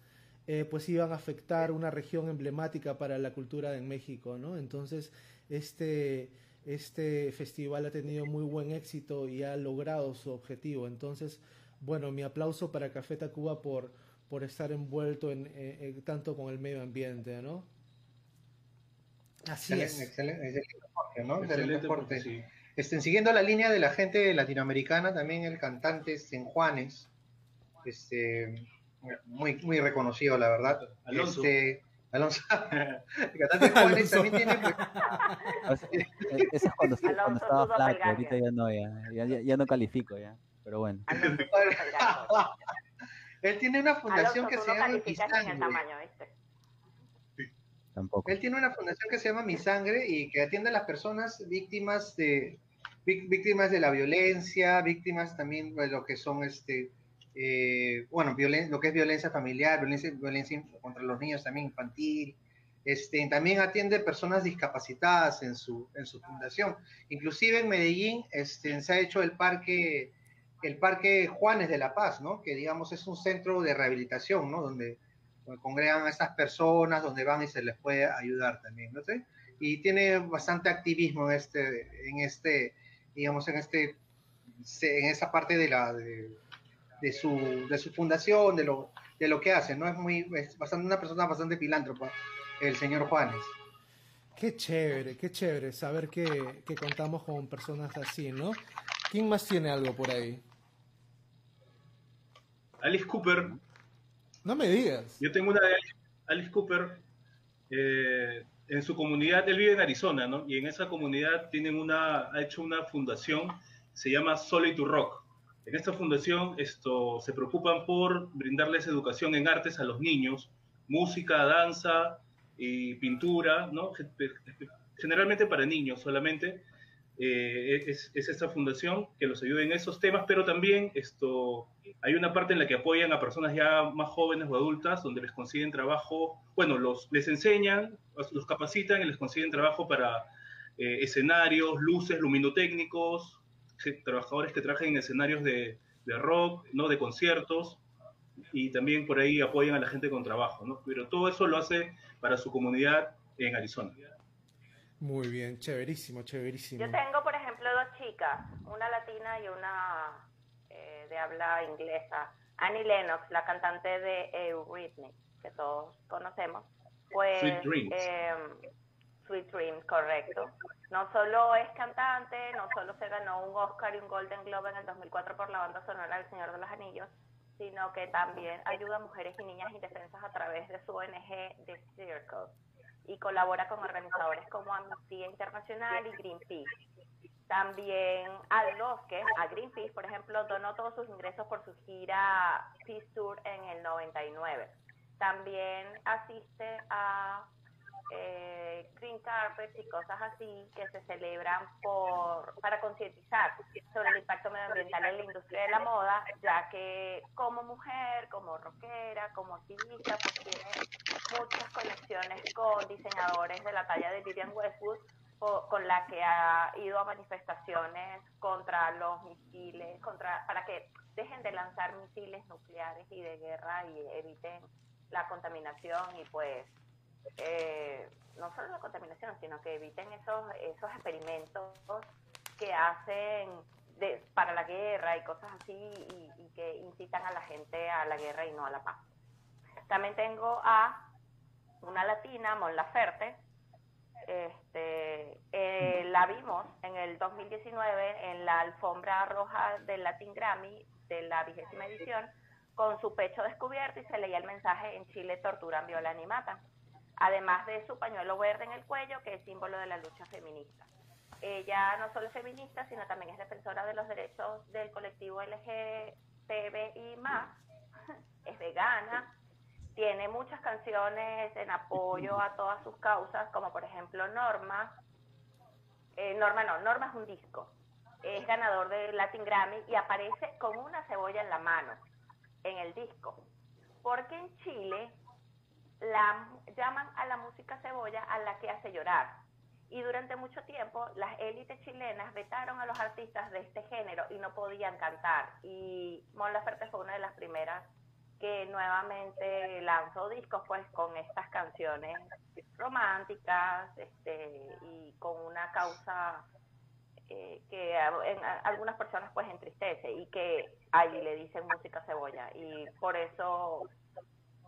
pues iban a afectar una región emblemática para la cultura en México, ¿no? Entonces, este este festival ha tenido muy buen éxito y ha logrado su objetivo. Entonces, bueno, mi aplauso para Café Tacuba por, por estar envuelto en, tanto con el medio ambiente, ¿no? Así es. Excelente, excelente, ¿no? excelente Estén siguiendo la línea de la gente latinoamericana, también el cantante Sen Juanes, este, muy, muy reconocido, la verdad. Alonso. Este, Alonso. <laughs> el cantante Juanes también tiene. Pues, ese es cuando, cuando estaba flaco, ahorita ya no, ya, ya, ya, no califico ya, pero bueno. <laughs> Él tiene una fundación Alonso, que se llama Mi Sangre. Tamaño, Tampoco. Él tiene una fundación que se llama Mi Sangre y que atiende a las personas víctimas de víctimas de la violencia, víctimas también de lo que son este eh, bueno, lo que es violencia familiar, violencia, violencia contra los niños también infantil. Este, también atiende personas discapacitadas en su, en su fundación. Inclusive en Medellín este, se ha hecho el parque, el parque Juanes de la Paz, ¿no? que digamos es un centro de rehabilitación, ¿no? donde, donde congregan a estas personas, donde van y se les puede ayudar también. ¿no? ¿Sí? Y tiene bastante activismo en este, en este digamos, en, este, en esa parte de la... De, de su, de su fundación, de lo, de lo que hace, ¿no? Es muy, es bastante, una persona bastante filántropa, el señor Juanes. Qué chévere, qué chévere saber que, que contamos con personas así, ¿no? ¿Quién más tiene algo por ahí? Alice Cooper. No me digas. Yo tengo una de Alice, Cooper. Eh, en su comunidad, él vive en Arizona, ¿no? Y en esa comunidad tienen una, ha hecho una fundación, se llama Solid to Rock. En esta fundación esto, se preocupan por brindarles educación en artes a los niños, música, danza y pintura, ¿no? generalmente para niños solamente. Eh, es, es, esta fundación que los ayuda en esos temas, pero también esto, hay una parte en la que apoyan a personas ya más jóvenes o adultas, donde les consiguen trabajo, bueno, los, les enseñan, los capacitan y les consiguen trabajo para eh, escenarios, luces, luminotécnicos, trabajadores que trabajan en escenarios de, de, rock, ¿no? de conciertos, y también por ahí apoyan a la gente con trabajo, ¿no? Pero todo eso lo hace para su comunidad en Arizona. Muy bien, chéverísimo, chéverísimo. Yo tengo, por ejemplo, dos chicas, una latina y una eh, de habla inglesa. Annie Lennox, la cantante de Eurythmics, que todos conocemos, pues Sweet Dreams. Eh, Sweet Dreams, correcto. No solo es cantante, no solo se ganó un Oscar y un Golden Globe en el 2004 por la banda sonora del Señor de los Anillos, sino que también ayuda a mujeres y niñas indefensas a través de su ONG The Circle y colabora con organizadores como Amnistía Internacional y Greenpeace. También a los que, a Greenpeace, por ejemplo, donó todos sus ingresos por su gira Peace Tour en el 99. También asiste a eh, green carpets y cosas así que se celebran por para concientizar sobre el impacto medioambiental en la industria de la moda, ya que como mujer, como rockera, como activista, pues tiene muchas conexiones con diseñadores de la talla de Vivian Westwood, con la que ha ido a manifestaciones contra los misiles, contra para que dejen de lanzar misiles nucleares y de guerra y eviten la contaminación y pues eh, no solo la contaminación, sino que eviten esos, esos experimentos que hacen de, para la guerra y cosas así y, que incitan a la gente a la guerra y no a la paz. También tengo a una latina, Mon Laferte, este, eh, la vimos en el 2019 en la alfombra roja del Latin Grammy de la vigésima edición con su pecho descubierto y se leía el mensaje en Chile torturan, violan y matan además de su pañuelo verde en el cuello, que es símbolo de la lucha feminista. Ella no solo es feminista, sino también es defensora de los derechos del colectivo LGTBI+, es vegana, tiene muchas canciones en apoyo a todas sus causas, como por ejemplo Norma. Eh, Norma no, Norma es un disco. Es ganador de Latin Grammy y aparece con una cebolla en la mano en el disco. Porque en Chile la, llaman a la música cebolla a la que hace llorar. Y durante mucho tiempo las élites chilenas vetaron a los artistas de este género y no podían cantar. Y Mon Laferte fue una de las primeras que nuevamente lanzó discos pues con estas canciones románticas este, y con una causa eh, que en, algunas personas pues entristece y que ahí le dicen música cebolla y por eso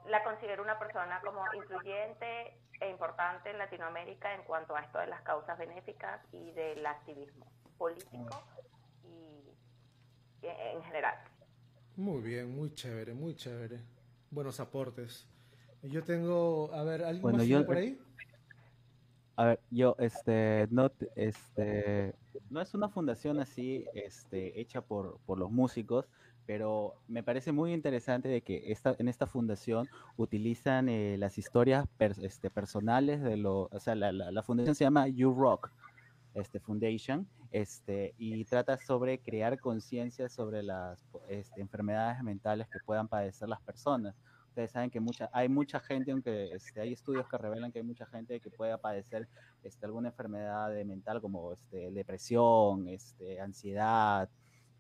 la considero una persona como influyente e importante en Latinoamérica en cuanto a esto de las causas benéficas y del activismo político y, en general. Muy bien, muy chévere, muy chévere. Buenos aportes. Yo tengo, a ver, ¿alguien más por ahí? A ver, yo, este, no, este, no es una fundación así, este, hecha por, por los músicos, pero me parece muy interesante de que esta, en esta fundación utilizan eh, las historias este, personales de lo, o sea, la, la, fundación se llama You Rock, este Foundation, este, y trata sobre crear conciencia sobre las este, enfermedades mentales que puedan padecer las personas. Ustedes saben que mucha, hay mucha gente, aunque este, hay estudios que revelan que hay mucha gente que pueda padecer este, alguna enfermedad mental como este, depresión, este, ansiedad,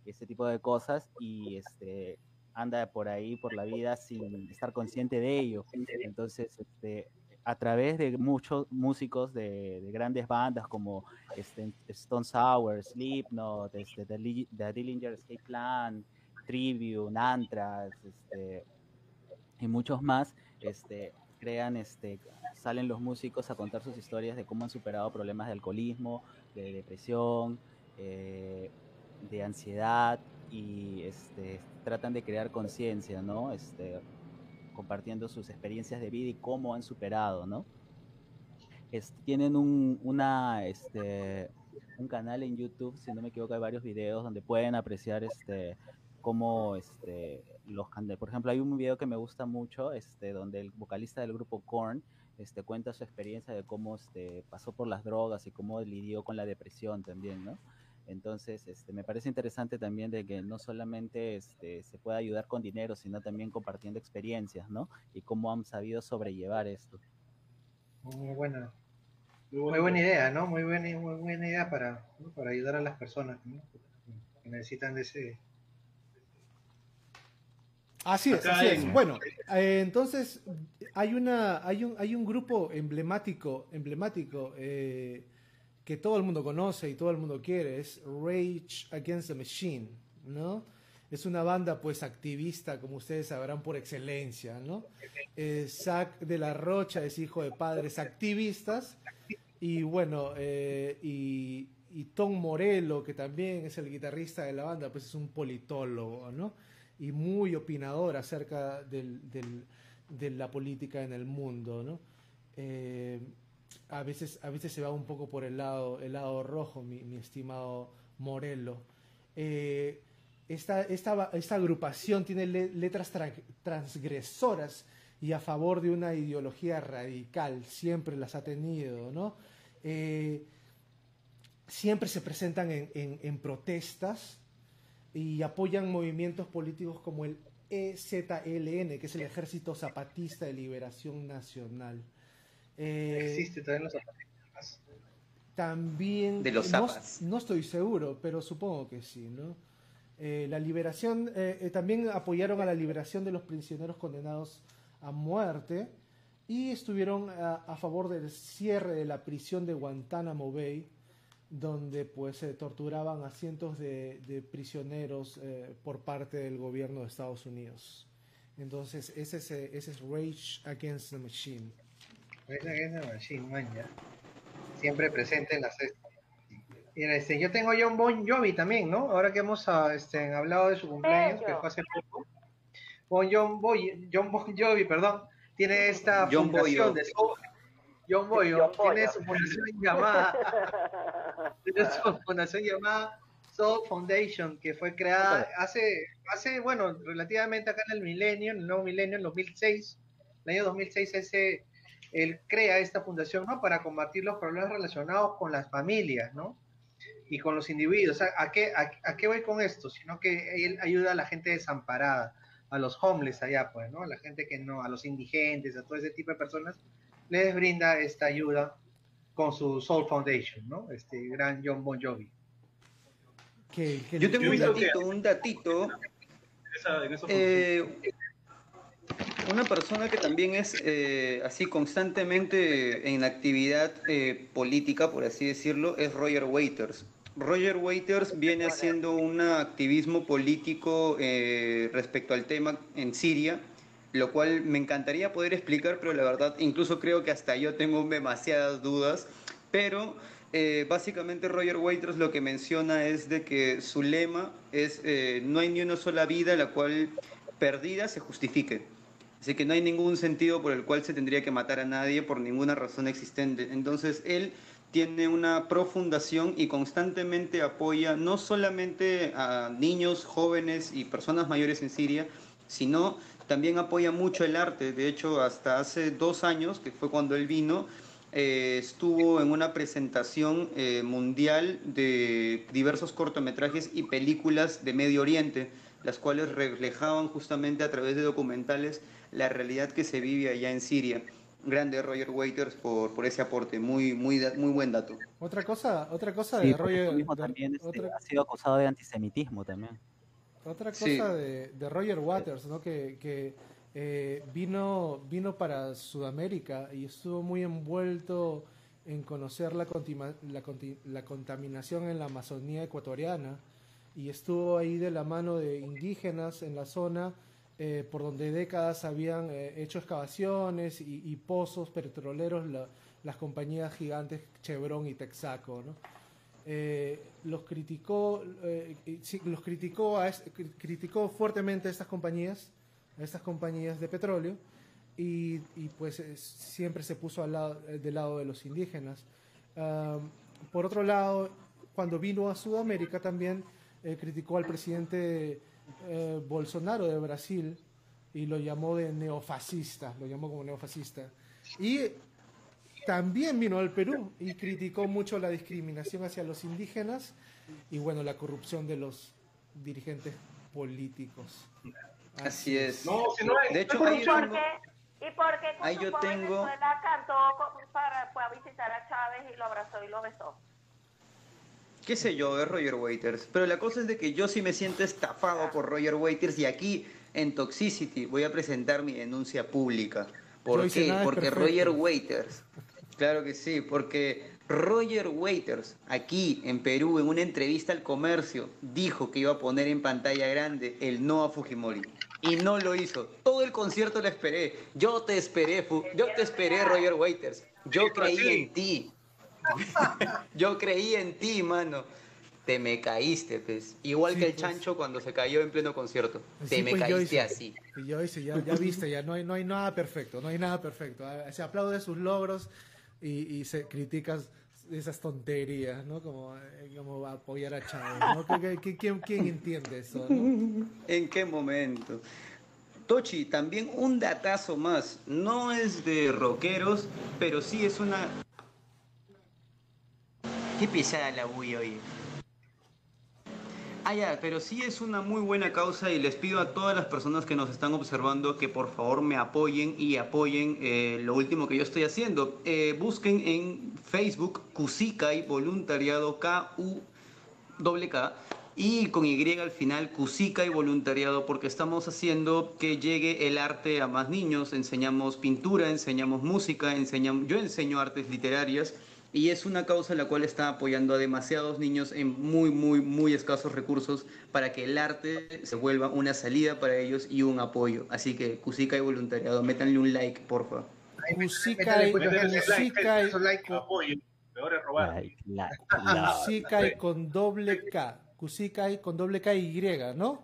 ese tipo de cosas y este, anda por ahí, por la vida, sin estar consciente de ello. Entonces, este, a través de muchos músicos de, grandes bandas como este, Stone Sour, Slipknot, este, The, The Dillinger Escape Plan, Tribune, Anthrax, este, y muchos más, este, crean, este, salen los músicos a contar sus historias de cómo han superado problemas de alcoholismo, de depresión, eh, de ansiedad y este, tratan de crear conciencia, ¿no? Este, compartiendo sus experiencias de vida y cómo han superado, ¿no? tienen un, una, este, un canal en YouTube, si no me equivoco, hay varios videos donde pueden apreciar este, cómo este, los Por ejemplo, hay un video que me gusta mucho, este, donde el vocalista del grupo Korn este, cuenta su experiencia de cómo este, pasó por las drogas y cómo lidió con la depresión también, ¿no? Entonces, este, me parece interesante también de que no solamente este, se pueda ayudar con dinero, sino también compartiendo experiencias, ¿no? Y cómo han sabido sobrellevar esto. Muy buena, muy buena idea, ¿no? Muy buena, muy buena idea para, para ayudar a las personas que necesitan de ese... Así es, así es. Bueno, eh, entonces hay una, hay un, hay un grupo emblemático, emblemático eh, que todo el mundo conoce y todo el mundo quiere, es Rage Against the Machine, ¿no? Es una banda pues activista, como ustedes sabrán, por excelencia, ¿no? Eh, Zach de la Rocha es hijo de padres activistas y bueno, eh, y, Tom Morello, que también es el guitarrista de la banda, pues es un politólogo, ¿no? Y muy opinador acerca de la política en el mundo, ¿no? Eh, a veces, a veces se va un poco por el lado, el lado rojo, mi, estimado Morello. Eh, esta, esta, esta, agrupación tiene letras transgresoras y a favor de una ideología radical, siempre las ha tenido, ¿no? Eh, siempre se presentan en, en- en protestas y apoyan movimientos políticos como el EZLN, que es el Ejército Zapatista de Liberación Nacional. Eh, Existe en los zapatistas. también De los no, zapas. no estoy seguro, pero supongo que sí, ¿no? Eh, la liberación, eh, eh, también apoyaron a la liberación de los prisioneros condenados a muerte y estuvieron a, a favor del cierre de la prisión de Guantánamo Bay, donde pues se torturaban a cientos de, de prisioneros eh, por parte del gobierno de Estados Unidos. Entonces, ese es, eh, ese es Rage Against the Machine. Que es la Machine Man, ya. Siempre presente en la cesta. Mira, este, yo tengo John Bon Jovi también, ¿no? Ahora que hemos ah, este, hablado de su cumpleaños, que fue hace poco. Bon John, Boy, John Bon Jovi, perdón, tiene esta John fundación Boyo. de soul- John Boyo, tiene su fundación llamada <laughs> tiene su fundación llamada Soul Foundation, que fue creada hace, hace, bueno, relativamente acá en el milenio, en el nuevo milenio, en 2006. El año 2006 ese, él crea esta fundación, ¿no? Para combatir los problemas relacionados con las familias, ¿no? Y con los individuos. ¿a qué, a, a qué voy con esto? Sino que él ayuda a la gente desamparada, a los homeless allá, pues, ¿no? A la gente que no, a los indigentes, a todo ese tipo de personas, les brinda esta ayuda con su Soul Foundation, ¿no? Este gran John Bon Jovi. Yo tengo un que- datito, un datito. Esa, en esa Eh, una persona que también es eh, así constantemente en actividad eh, política, por así decirlo, es Roger Waiters. Roger Waiters viene haciendo un activismo político eh, respecto al tema en Siria, lo cual me encantaría poder explicar, pero la verdad incluso creo que hasta yo tengo demasiadas dudas. Pero eh, básicamente Roger Waiters lo que menciona es de que su lema es eh, no hay ni una sola vida la cual perdida se justifique. Así que no hay ningún sentido por el cual se tendría que matar a nadie por ninguna razón existente. Entonces él tiene una profundación y constantemente apoya no solamente a niños, jóvenes y personas mayores en Siria, sino también apoya mucho el arte. De hecho, hasta hace dos años, que fue cuando él vino, eh, estuvo en una presentación eh, mundial de diversos cortometrajes y películas de Medio Oriente, las cuales reflejaban justamente a través de documentales la realidad que se vive allá en Siria. Grande Roger Waiters por, por ese aporte, muy, muy, buen dato. Otra cosa, otra cosa de Roger, mismo también este, otra, ha sido acusado de antisemitismo también. Otra cosa Sí. de, de Roger Waters, ¿no? Que, que, eh, vino, vino para Sudamérica y estuvo muy envuelto en conocer la, la, conti- la contaminación en la Amazonía ecuatoriana y estuvo ahí de la mano de indígenas en la zona eh, por donde décadas habían eh, hecho excavaciones y, y pozos petroleros la- las compañías gigantes Chevron y Texaco, ¿no? Eh, los criticó eh, los criticó a criticó fuertemente a estas compañías a estas compañías de petróleo y, y, pues eh, siempre se puso al lado, eh, del lado de los indígenas. Am, por otro lado cuando vino a Sudamérica también eh, criticó al presidente eh, Bolsonaro de Brasil y lo llamó de neofascista lo llamó como neofascista. Y también vino al Perú y criticó mucho la discriminación hacia los indígenas y bueno, la corrupción de los dirigentes políticos. Así es. No, si no hay- De hecho, ¿Y ahí por tengo- qué? ¿Y por qué con Ahí yo tengo- Venezuela cantó para, fue a visitar a Chávez y lo abrazó y lo besó? qué sé yo, es Roger Waiters. Pero la cosa es de que yo sí me siento estafado por Roger Waiters y aquí en Toxicity voy a presentar mi denuncia pública. ¿Por Yo qué? Porque perfecto. Roger Waiters, claro que sí, porque Roger Waiters aquí en Perú en una entrevista al comercio dijo que iba a poner en pantalla grande el no a Fujimori. Y no lo hizo. Todo el concierto lo esperé. Yo te esperé, Fu- yo te esperé, Roger Waiters. Yo creí en ti. <laughs> Yo creí en ti, mano. Te me caíste, pues. Igual Sí, que el pues. chancho cuando se cayó en pleno concierto. Te me pues, yo caíste hice- así. Yo hice, ya, ya viste, ya no hay, no hay nada perfecto, no hay nada perfecto. Ah, Se aplaude sus logros y, y se criticas esas tonterías, ¿no? Como, eh, como apoyar a Chávez, ¿no? ¿Qué- qué- qué- quién, quién entiende eso, no? <laughs> ¿En qué momento? Tochi, también un datazo más. No es de rockeros, pero sí es una. Qué pesada la bulla hoy. Ah, ya, pero sí es una muy buena causa y les pido a todas las personas que nos están observando que por favor me apoyen y apoyen eh, lo último que yo estoy haciendo. Eh, busquen en Facebook Kusikai Voluntariado K-U-K y con Y al final Kusikai Voluntariado porque estamos haciendo que llegue el arte a más niños. Enseñamos pintura, enseñamos música, enseñamos, yo enseño artes literarias y es una causa la cual está apoyando a demasiados niños en muy, muy, muy escasos recursos para que el arte se vuelva una salida para ellos y un apoyo. Así que Cusica y voluntariado, métanle un like, porfa. Cusica y, Cusica y, apoyo. Peor es robar. Cusica y con doble K. Cusica y con doble K y Y, ¿no?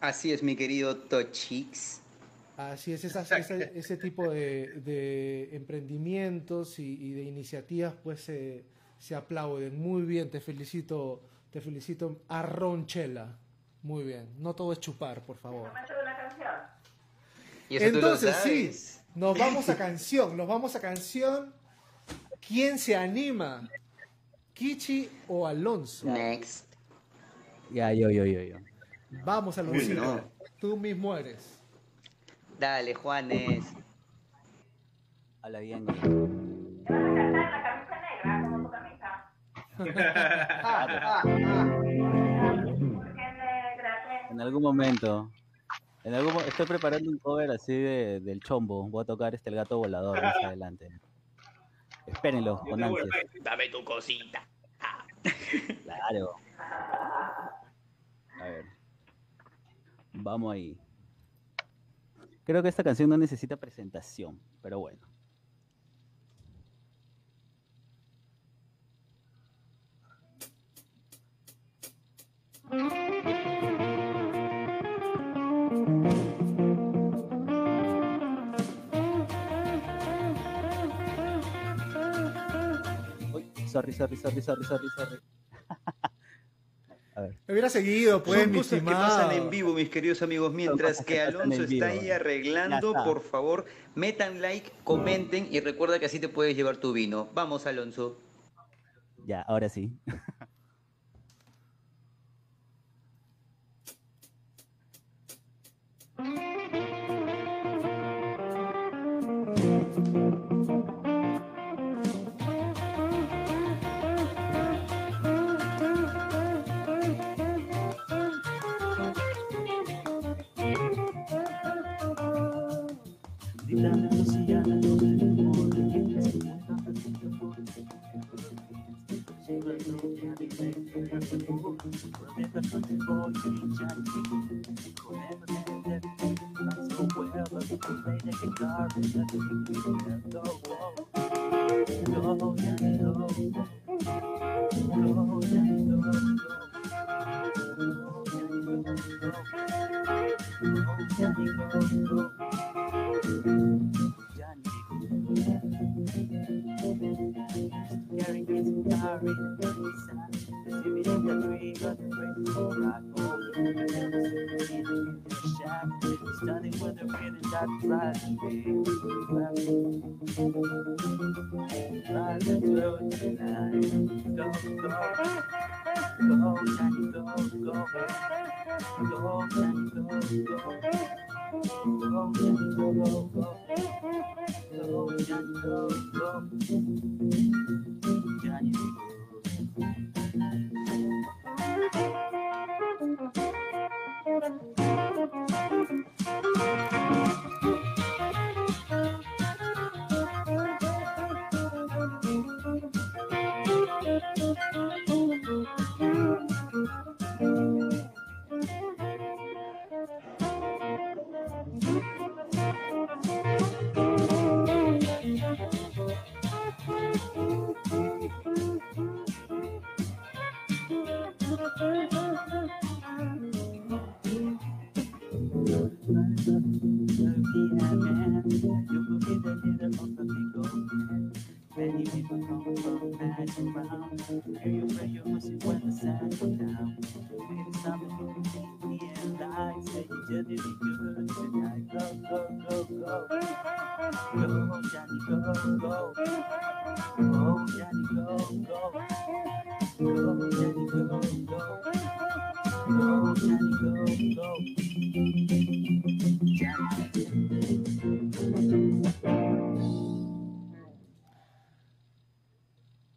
Así es, mi querido Tochix. Así es, ese, ese, tipo de, emprendimientos y, de iniciativas pues se, se, aplauden. Muy bien, te felicito, te felicito a Ronchela. Muy bien, no todo es chupar, por favor. Entonces sí, nos vamos a canción, nos vamos a canción. ¿Quién se anima? ¿Kichi o Alonso? Next. Ya, yo, yo, yo, yo. Vamos, Alonso. Tú mismo eres. Dale, Juanes. Habla bien. ¿Te vas a cantar la camisa negra como tu camisa? en algún momento. En algún, estoy preparando un cover así de, del chombo. Voy a tocar este el gato volador más <laughs> adelante. Espérenlo, con ansias. Dame tu cosita. Claro. A ver. Vamos ahí. Creo que esta canción no necesita presentación, pero bueno. Uy, sorry, sorry, sorry, sorry, sorry, sorry. <laughs> Me hubiera seguido, pues, Son cosas que pasan en vivo, mis queridos amigos. Mientras que Alonso está ahí arreglando, por favor, metan like, comenten y recuerda que así te puedes llevar tu vino. Vamos, Alonso. Ya, ahora sí.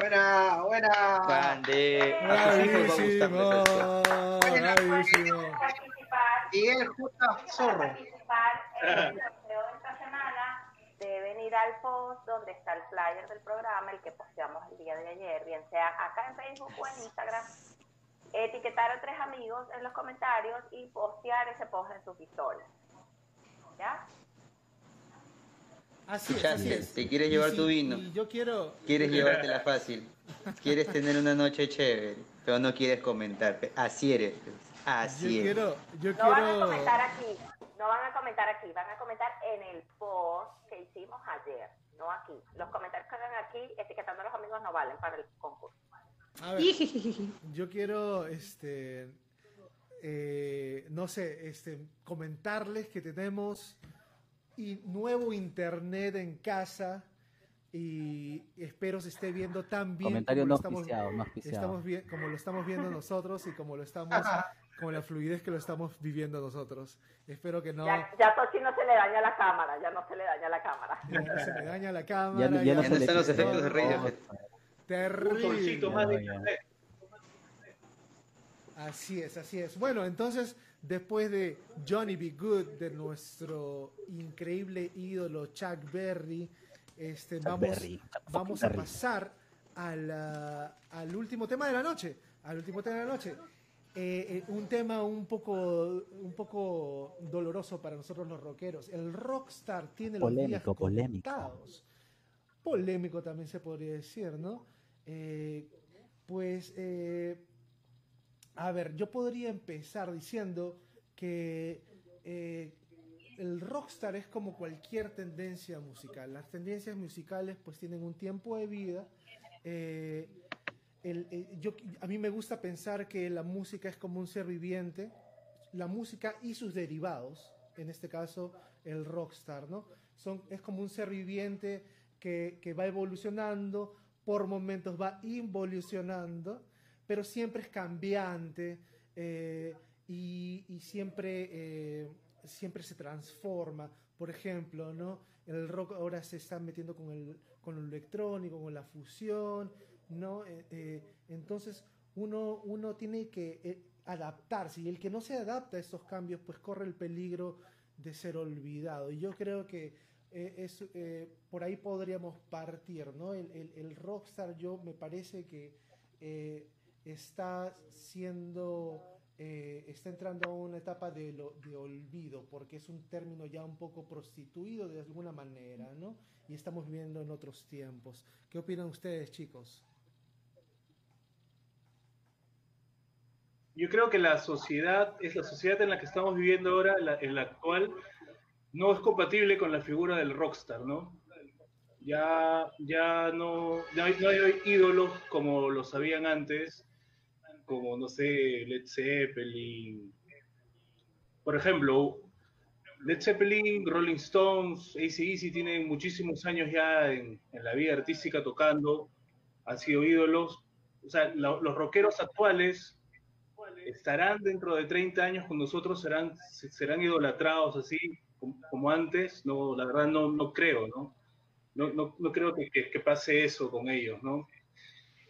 Buena, buena. Grande. A sus hijos va a participar, Miguel J. Zorro. participar en el sorteo de esta semana, deben ir al post donde está el flyer del programa, el que posteamos el día de ayer, bien sea acá en Facebook o en Instagram, etiquetar a tres amigos en los comentarios y postear ese post en sus historias. ¿Ya? Así es, así es. te quieres llevar si- tu vino. y yo quiero, Quieres <laughs> llevártela fácil. Quieres tener una noche chévere, pero no quieres comentar. Así eres. pues. yo Así eres. quiero, yo No van a comentar aquí, no van a comentar aquí, van a comentar en el post que hicimos ayer, no aquí. Los comentarios que hagan aquí, etiquetando a los amigos, no valen para el concurso. A ver, yo quiero, este, eh, no sé, este, comentarles que tenemos y nuevo internet en casa y espero se esté viendo tan bien Comentario como no lo estamos, auspiciado, no auspiciado. estamos bien, como lo estamos viendo nosotros y como lo estamos, <laughs> con la fluidez que lo estamos viviendo nosotros. Espero que no, Ya, ya Tochi no se le daña la cámara, ya no se le daña la cámara. ya no se me daña la Ya, cámara. no- ya no Ya se no le están los efectos de Radiohead. Terrible. Más de Ya, ya. Así es, así es. Bueno, entonces, después de Johnny B. Good, de nuestro increíble ídolo Chuck Berry, este, Chuck vamos, Berry, a Berry. pasar al, ah, al último tema de la noche. Al último tema de la noche. Eh, eh, un tema un poco, un poco doloroso para nosotros los rockeros. El rockstar tiene los días Polémico, polémico. contados. Polémico también se podría decir, ¿no? Eh, pues, a ver, yo podría empezar diciendo que eh, el rockstar es como cualquier tendencia musical. Las tendencias musicales pues tienen un tiempo de vida. Eh, eh, yo, a mí me gusta pensar que la música es como un ser viviente, la música y sus derivados, en este caso el rockstar, ¿no? Son, es como un ser viviente que va evolucionando, por momentos va involucionando, pero siempre es cambiante eh, y, siempre, eh, siempre se transforma. Por ejemplo, ¿no? El rock ahora se está metiendo con el, con lo electrónico, con la fusión, ¿no? Eh, entonces uno, uno tiene que adaptarse y el que no se adapta a estos cambios pues corre el peligro de ser olvidado. Y yo creo que eh, por ahí podríamos partir, ¿no? El, el- rockstar yo me parece que está siendo, eh, está entrando a una etapa de, lo- de olvido, porque es un término ya un poco prostituido de alguna manera, ¿no? Y estamos viviendo en otros tiempos. ¿Qué opinan ustedes, chicos? Yo creo que la sociedad, es la sociedad en la que estamos viviendo ahora, la, en la actual, no es compatible con la figura del rockstar, ¿no? Ya, ya no, no hay, no hay ídolos como los habían antes, como, no sé, Led Zeppelin. Por ejemplo, Led Zeppelin, Rolling Stones, AC/DC tienen muchísimos años ya en, en la vida artística tocando, han sido ídolos. O sea, lo- los rockeros actuales estarán dentro de 30 años con nosotros, serán, serán idolatrados así como, como antes. No, la verdad no, no creo, ¿no? No, no, no creo que, que- que pase eso con ellos, ¿no?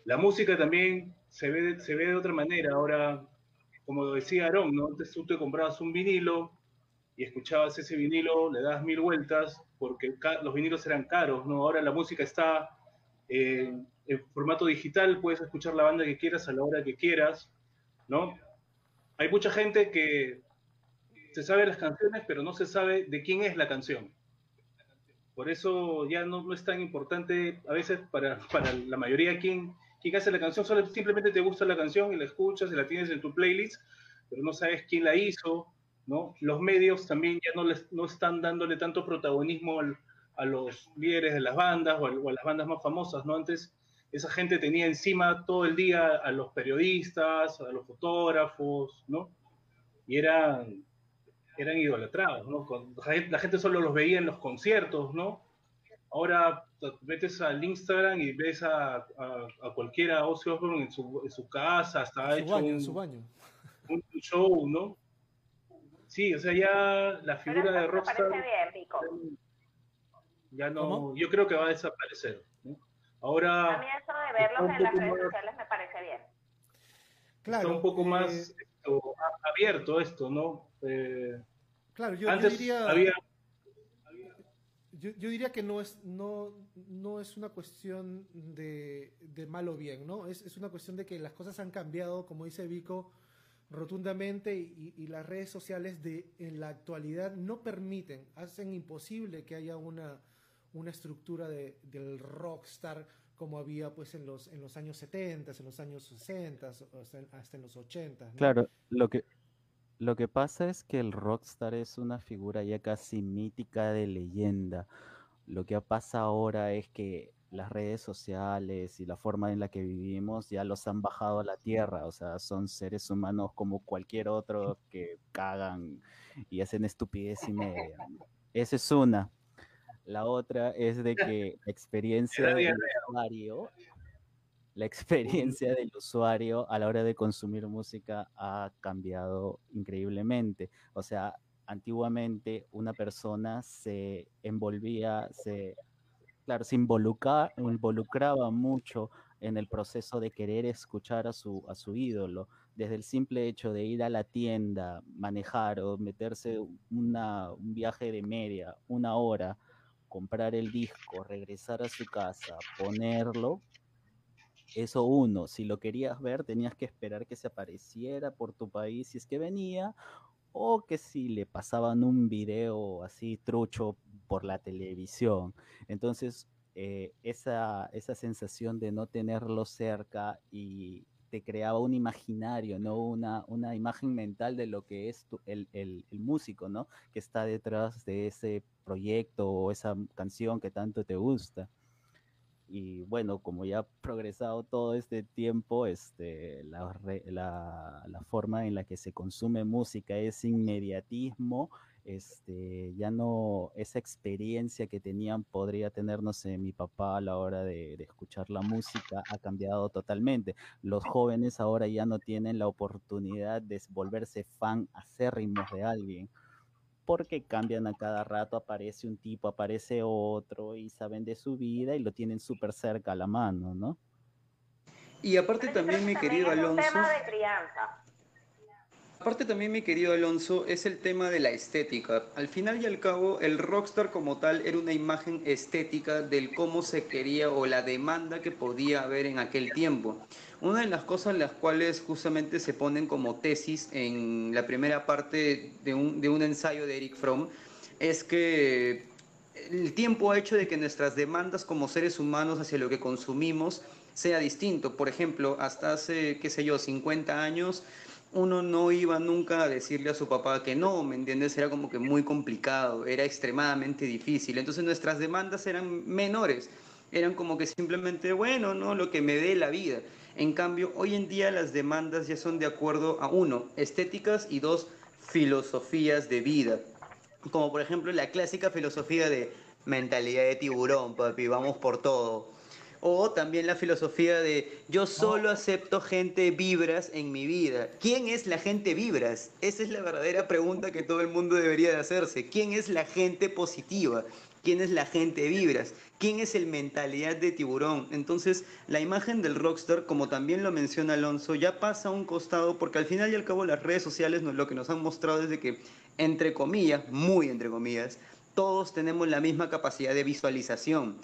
La música también se ve, se ve de otra manera. Ahora, como decía Aaron, ¿no? Antes tú te comprabas un vinilo y escuchabas ese vinilo, le das mil vueltas porque los vinilos eran caros, ¿no? Ahora la música está en, en formato digital, puedes escuchar la banda que quieras a la hora que quieras, ¿no? Hay mucha gente que se sabe las canciones, pero no se sabe de quién es la canción. Por eso ya no, no es tan importante, a veces para, para la mayoría, quién, quién hace la canción, solo simplemente te gusta la canción y la escuchas y la tienes en tu playlist, pero no sabes quién la hizo, ¿no? Los medios también ya no, les, no están dándole tanto protagonismo a los líderes de las bandas o a, o a las bandas más famosas, ¿no? Antes esa gente tenía encima todo el día a los periodistas, a los fotógrafos, ¿no? Y eran, eran idolatrados, ¿no? la gente solo los veía en los conciertos, ¿no? Ahora metes al Instagram y ves a, a, cualquiera Ozzy en su, en su casa, hasta hecho un, su baño. un show, ¿no? Sí, o sea, ya la figura de Rockstar... Bien, Ya no, yo creo que va a desaparecer. Ahora... A mí eso de verlos en las redes sociales me parece bien. Claro. Está un poco más eh, abierto esto, ¿no? Eh, claro, yo, yo diría... Había, yo, diría que no es, no, no es una cuestión de, de mal o bien, ¿no? Es, es, una cuestión de que las cosas han cambiado, como dice Vico, rotundamente y, las redes sociales de en la actualidad no permiten, hacen imposible que haya una, una estructura de, del rockstar como había pues en los en los años 70, en los años 60, hasta en los 80. Claro, lo que lo que pasa es que el rockstar es una figura ya casi mítica de leyenda. Lo que pasa ahora es que las redes sociales y la forma en la que vivimos ya los han bajado a la tierra, o sea, son seres humanos como cualquier otro que cagan y hacen estupidez y media. Esa es una. La otra es de <laughs> que la experiencia del usuario, la experiencia del usuario a la hora de consumir música ha cambiado increíblemente. O sea, antiguamente una persona se envolvía, se claro, se involucraba mucho en el proceso de querer escuchar a su, a su ídolo, desde el simple hecho de ir a la tienda, manejar o meterse una, un viaje de media, una hora, comprar el disco, regresar a su casa, ponerlo. Eso uno, si lo querías ver tenías que esperar que se apareciera por tu país si es que venía, o que si le pasaban un video así trucho por la televisión. Entonces, eh, esa, esa sensación de no tenerlo cerca y te creaba un imaginario, ¿no? Una, una imagen mental de lo que es el, el, músico, ¿no? Que está detrás de ese proyecto o esa canción que tanto te gusta. Y bueno, como ya ha progresado todo este tiempo, este, la, la, la forma en la que se consume música es inmediatismo este, ya no, esa experiencia que tenían podría tener, no mi papá a la hora de, escuchar la música ha cambiado totalmente. Los jóvenes ahora ya no tienen la oportunidad de volverse fan acérrimos de alguien, porque cambian a cada rato, aparece un tipo, aparece otro y saben de su vida y lo tienen súper cerca a la mano, ¿no? Y aparte también, mi querido Alonso. tema de crianza Aparte también, mi querido Alonso, es el tema de la estética. Al final y al cabo, el rockstar como tal era una imagen estética del cómo se quería o la demanda que podía haber en aquel tiempo. Una de las cosas en las cuales justamente se ponen como tesis en la primera parte de un, de un ensayo de Eric Fromm es que el tiempo ha hecho de que nuestras demandas como seres humanos hacia lo que consumimos sea distinto. Por ejemplo, hasta hace, qué sé yo, 50 años uno no iba nunca a decirle a su papá que no, ¿me entiendes? Era como que muy complicado, era extremadamente difícil. Entonces nuestras demandas eran menores, eran como que simplemente, bueno, ¿no? Lo que me dé la vida. En cambio, hoy en día las demandas ya son de acuerdo a uno, estéticas y dos, filosofías de vida. Como por ejemplo la clásica filosofía de mentalidad de tiburón, papi, vamos por todo o también la filosofía de yo solo acepto gente vibras en mi vida. ¿Quién es la gente vibras? Esa es la verdadera pregunta que todo el mundo debería de hacerse. ¿Quién es la gente positiva? ¿Quién es la gente vibras? ¿Quién es el mentalidad de tiburón? Entonces, la imagen del rockstar, como también lo menciona Alonso, ya pasa a un costado porque al final y al cabo las redes sociales lo que nos han mostrado es que, entre comillas, muy entre comillas, todos tenemos la misma capacidad de visualización.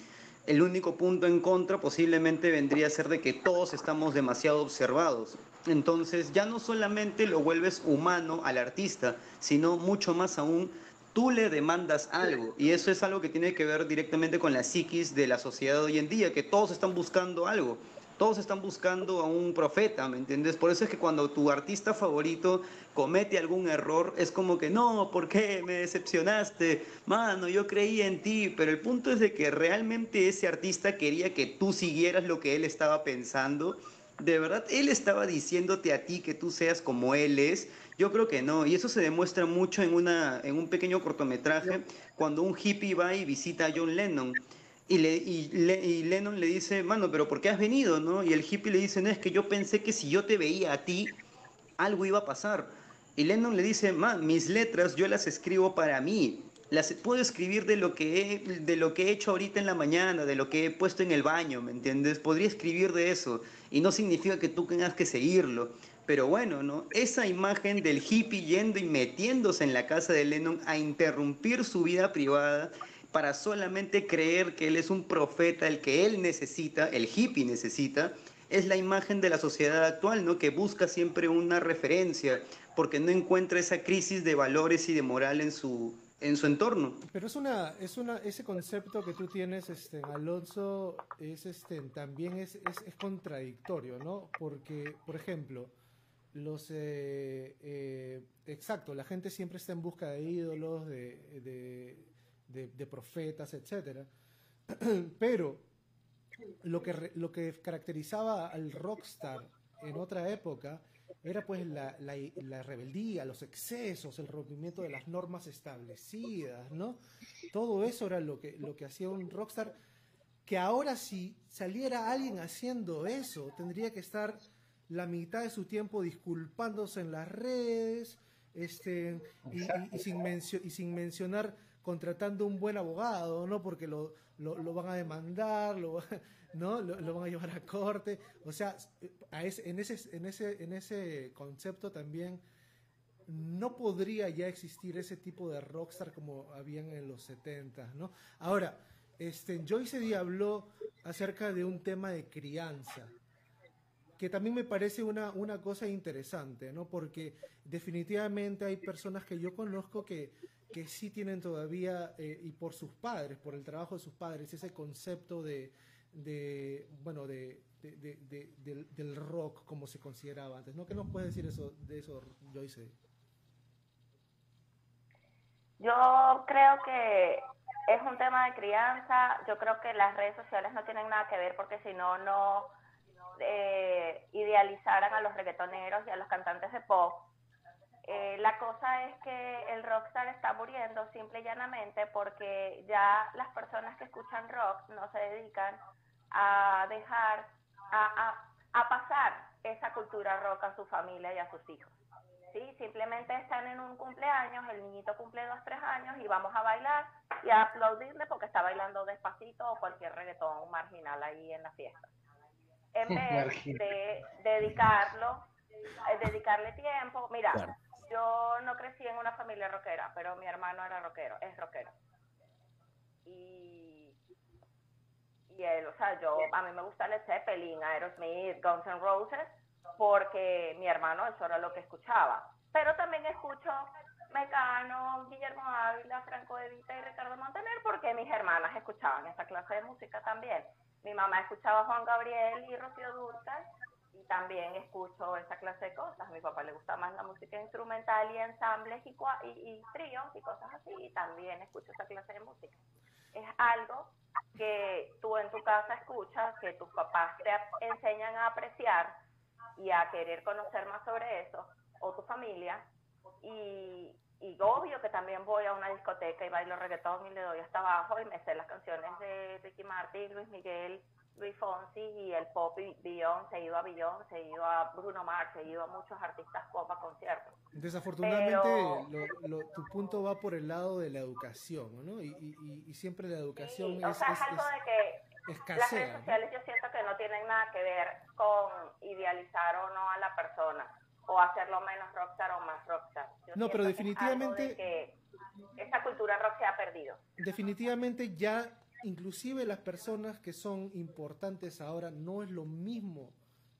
El único punto en contra posiblemente vendría a ser de que todos estamos demasiado observados. Entonces ya no solamente lo vuelves humano al artista, sino mucho más aún tú le demandas algo. Y eso es algo que tiene que ver directamente con la psiquis de la sociedad hoy en día, que todos están buscando algo todos están buscando a un profeta, ¿me entiendes? Por eso es que cuando tu artista favorito comete algún error, es como que, no, ¿por qué me decepcionaste? Mano, yo creía en ti, pero el punto es de que realmente ese artista quería que tú siguieras lo que él estaba pensando. De verdad, él estaba diciéndote a ti que tú seas como él es, Yo creo que no, y eso se demuestra mucho en, una, en un pequeño cortometraje cuando un hippie va y visita a John Lennon. Y, le, y, y, Lennon le dice, mano, pero ¿por qué has venido? ¿no? Y el hippie le dice, no, es que yo pensé que si yo te veía a ti, algo iba a pasar. Y Lennon le dice, man, mis letras yo las escribo para mí. Las puedo escribir de lo, que he, de lo que he hecho ahorita en la mañana, de lo que he puesto en el baño, ¿me entiendes? Podría escribir de eso. Y no significa que tú tengas que seguirlo. Pero bueno, ¿no? Esa imagen del hippie yendo y metiéndose en la casa de Lennon a interrumpir su vida privada para solamente creer que él es un profeta, el que él necesita, el hippie necesita, es la imagen de la sociedad actual, ¿no? Que busca siempre una referencia, porque no encuentra esa crisis de valores y de moral en su, en su entorno. Pero es una, es una, ese concepto que tú tienes, este, Alonso, es este, también es, es, es contradictorio, ¿no? Porque, por ejemplo, los eh, eh, exacto, la gente siempre está en busca de ídolos, de, de, profetas, etcétera. <clears throat> Pero lo que, lo que caracterizaba al rockstar en otra época era pues la, la, rebeldía, los excesos, el rompimiento de las normas establecidas, ¿no? Todo eso era lo que, lo que hacía un rockstar, que ahora si saliera alguien haciendo eso, tendría que estar la mitad de su tiempo disculpándose en las redes, este, y, sin y sin mencionar contratando un buen abogado, ¿no? Porque lo, lo, van a demandar, lo, <laughs> ¿no? Lo, van a llevar a corte. O sea, a en, ese, en, ese, en ese concepto también no podría ya existir ese tipo de rockstar como habían en los 70, ¿no? Ahora, este, Joyce D habló acerca de un tema de crianza, que también me parece una, una cosa interesante, ¿no? Porque definitivamente hay personas que yo conozco que que sí tienen todavía, eh, y por sus padres, por el trabajo de sus padres, ese concepto de, de bueno, de, del, rock como se consideraba antes. ¿no? ¿Qué nos puedes decir eso, de eso, Joyce? Yo creo que es un tema de crianza. Yo creo que las redes sociales no tienen nada que ver porque si no, no eh, idealizaran a los reggaetoneros y a los cantantes de pop eh, la cosa es que el rockstar está muriendo simple y llanamente porque ya las personas que escuchan rock no se dedican a dejar, a, pasar esa cultura rock a su familia y a sus hijos. ¿sí? Simplemente están en un cumpleaños, el niñito cumple dos, tres años y vamos a bailar y a aplaudirle porque está bailando despacito o cualquier reggaetón marginal ahí en la fiesta. En <laughs> vez de dedicarlo, eh, dedicarle tiempo, mira, yo no crecí en una familia rockera, pero mi hermano era rockero, es rockero. Y, y él, o sea, yo, a mí me gusta Led Zeppelin, Aerosmith, Guns N' Roses, porque mi hermano eso era lo que escuchaba. Pero también escucho Mecano, Guillermo Ávila, Franco De Vita y Ricardo Montaner, porque mis hermanas escuchaban esa clase de música también. Mi mamá escuchaba Juan Gabriel y Rocío Dúrcal, y también escucho esa clase de cosas. A mi papá le gusta más la música instrumental y ensambles y, y, tríos y cosas así, y también escucho esa clase de música. Es algo que tú en tu casa escuchas, que tus papás te enseñan a apreciar y a querer conocer más sobre eso, o tu familia, y, y obvio que también voy a una discoteca y bailo reggaetón y le doy hasta abajo y me sé las canciones de Ricky Martin, Luis Miguel, Luis Fonsi y el pop y se ha ido a Beyoncé, se ido a Bruno Mars, se ido a muchos artistas pop a conciertos. Desafortunadamente, tu punto va por el lado de la educación, ¿no? Y, y, y siempre la educación es, o sea, es, algo de que las redes sociales yo siento que no tienen nada que ver con idealizar o no a la persona o hacerlo menos rockstar o más rockstar. no, pero definitivamente... Que esa cultura rock se ha perdido. Definitivamente ya inclusive las personas que son importantes ahora no es lo mismo,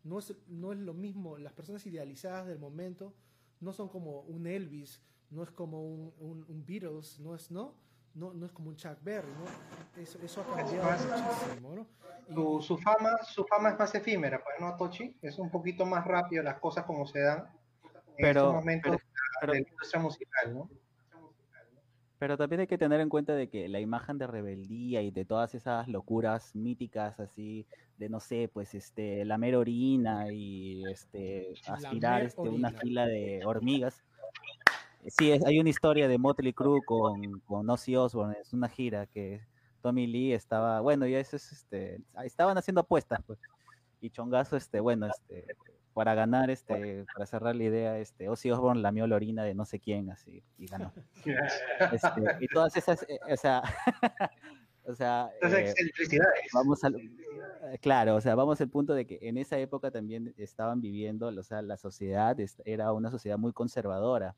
no es, no es lo mismo, las personas idealizadas del momento no son como un Elvis, no es como un, un, Beatles, no es, ¿no? No, no es como un Chuck Berry, ¿no? Eso, eso ha cambiado muchísimo, ¿no? Su, su, fama, su fama es más efímera, pues, ¿no, Tochi? Es un poquito más rápido las cosas como se dan en pero, momentos de la industria musical, ¿no? Pero también hay que tener en cuenta de que la imagen de rebeldía y de todas esas locuras míticas así, de no sé, pues este, lamer orina y este, aspirar este, una fila de hormigas, sí, hay una historia de Motley Crue con, con Ozzy Osbourne, es una gira que Tommy Lee estaba, bueno, ya es, este, estaban haciendo apuestas, pues, y Chongazo, este, bueno, este, para ganar, este, para cerrar la idea, este, Ozzy Osbourne lamió la orina de no sé quién, así, y ganó. Este, y todas esas, eh, o sea, <laughs> o sea, eh, vamos al, eh, claro, o sea, vamos al punto de que en esa época también estaban viviendo, o sea, la sociedad era una sociedad muy conservadora.